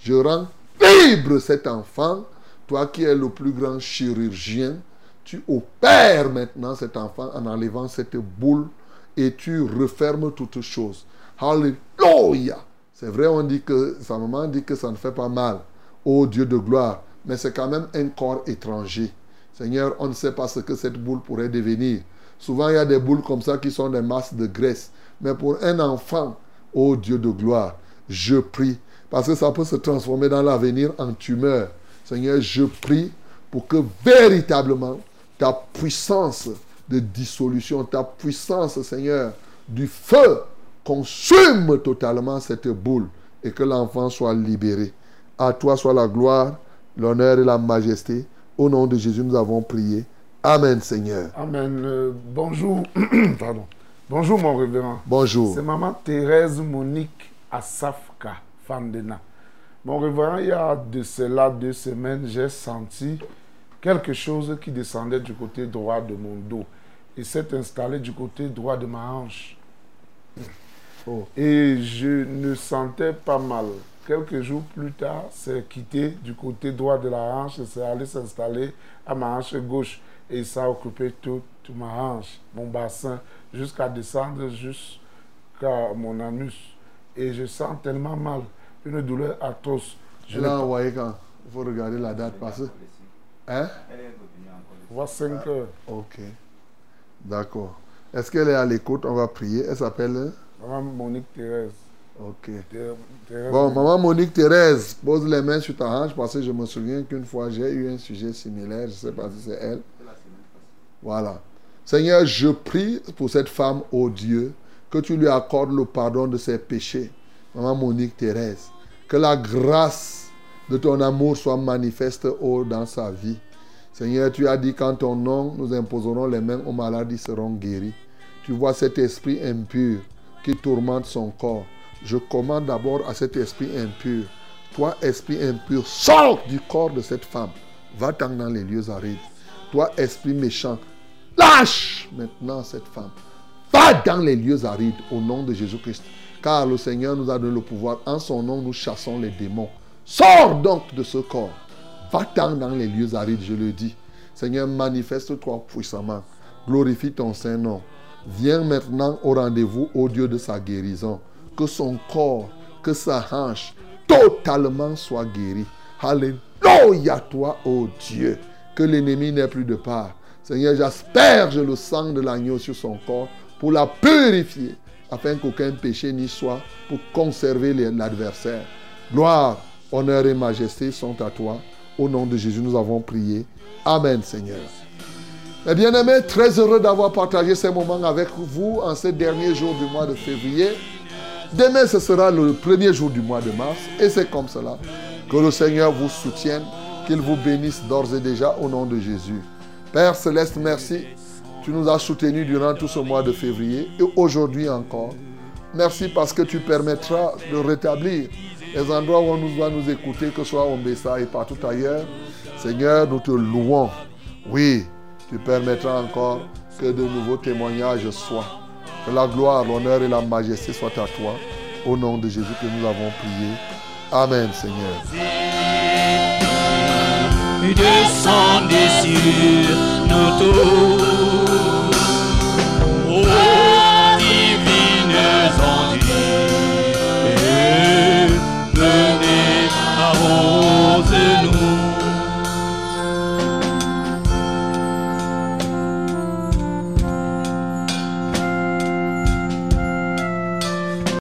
[SPEAKER 2] Je rends libre cet enfant, toi qui es le plus grand chirurgien. Tu opères maintenant cet enfant en enlevant cette boule et tu refermes toutes choses. Alléluia. C'est vrai, on dit que sa maman dit que ça ne fait pas mal. Oh Dieu de gloire. Mais c'est quand même un corps étranger. Seigneur, on ne sait pas ce que cette boule pourrait devenir. Souvent, il y a des boules comme ça qui sont des masses de graisse. Mais pour un enfant, oh Dieu de gloire, je prie. Parce que ça peut se transformer dans l'avenir en tumeur. Seigneur, je prie pour que véritablement ta puissance de dissolution, ta puissance, Seigneur, du feu consume totalement cette boule et que l'enfant soit libéré. À toi soit la gloire, l'honneur et la majesté. Au nom de Jésus, nous avons prié. Amen, Seigneur.
[SPEAKER 8] Amen. Euh, bonjour. Pardon. Bonjour, mon révérend.
[SPEAKER 2] Bonjour.
[SPEAKER 8] C'est maman Thérèse Monique Asafka Fandena. Mon révérend, il y a de cela deux semaines, j'ai senti quelque chose qui descendait du côté droit de mon dos et s'est installé du côté droit de ma hanche. Et je ne sentais pas mal. Quelques jours plus tard, c'est quitté du côté droit de la hanche et c'est allé s'installer à ma hanche gauche. Et ça a occupé toute ma hanche, mon bassin, jusqu'à descendre jusqu'à mon anus. Et je sens tellement mal, une douleur atroce. Je
[SPEAKER 2] l'ai envoyé quand? Il faut regarder la date passée. Hein?
[SPEAKER 8] Vois 5 heures.
[SPEAKER 2] Ok. D'accord. Est-ce qu'elle est à l'écoute? On va prier. Elle s'appelle
[SPEAKER 8] Maman Monique Thérèse.
[SPEAKER 2] Ok.
[SPEAKER 8] Thérèse
[SPEAKER 2] Bon, maman Monique Thérèse, pose les mains sur ta hanche parce que je me souviens qu'une fois j'ai eu un sujet similaire. Je ne sais pas si c'est elle. Voilà. Seigneur, je prie pour cette femme, ô Dieu, que tu lui accordes le pardon de ses péchés. Maman Monique Thérèse, que la grâce de ton amour soit manifeste ô, dans sa vie. Seigneur, tu as dit qu'en ton nom, nous imposerons les mains aux malades, ils seront guéris. Tu vois cet esprit impur qui tourmente son corps. Je commande d'abord à cet esprit impur. Toi, esprit impur, sors du corps de cette femme. Va-t'en dans les lieux arides. Toi, esprit méchant, lâche maintenant cette femme. Va dans les lieux arides au nom de Jésus-Christ. Car le Seigneur nous a donné le pouvoir. En son nom, nous chassons les démons. Sors donc de ce corps. Va-t'en dans les lieux arides, je le dis. Seigneur, manifeste-toi puissamment. glorifie ton Saint-Nom. Viens maintenant au rendez-vous, ô Dieu de sa guérison. Que son corps, que sa hanche, totalement soit guéri. Alléluia toi, ô Dieu. Que l'ennemi n'ait plus de part. Seigneur, j'asperge le sang de l'agneau sur son corps pour la purifier, afin qu'aucun péché n'y soit, pour conserver l'adversaire. Gloire, honneur et majesté sont à toi. Au nom de Jésus, nous avons prié. Amen, Seigneur. Mes bien-aimés, très heureux d'avoir partagé ces moments avec vous en ces derniers jours du mois de février. Demain, ce sera le premier jour du mois de mars. Et c'est comme cela. Que le Seigneur vous soutienne, qu'il vous bénisse d'ores et déjà au nom de Jésus. Père céleste, merci. Tu nous as soutenus durant tout ce mois de février et aujourd'hui encore. Merci parce que tu permettras de rétablir les endroits où on nous doit nous écouter, que ce soit au Messa et partout ailleurs. Seigneur, nous te louons. Oui, tu permettras encore que de nouveaux témoignages soient. Que la gloire, l'honneur et la majesté soient à toi. Au nom de Jésus que nous avons prié. Amen, Seigneur.
[SPEAKER 3] Sur nous tous. eyes on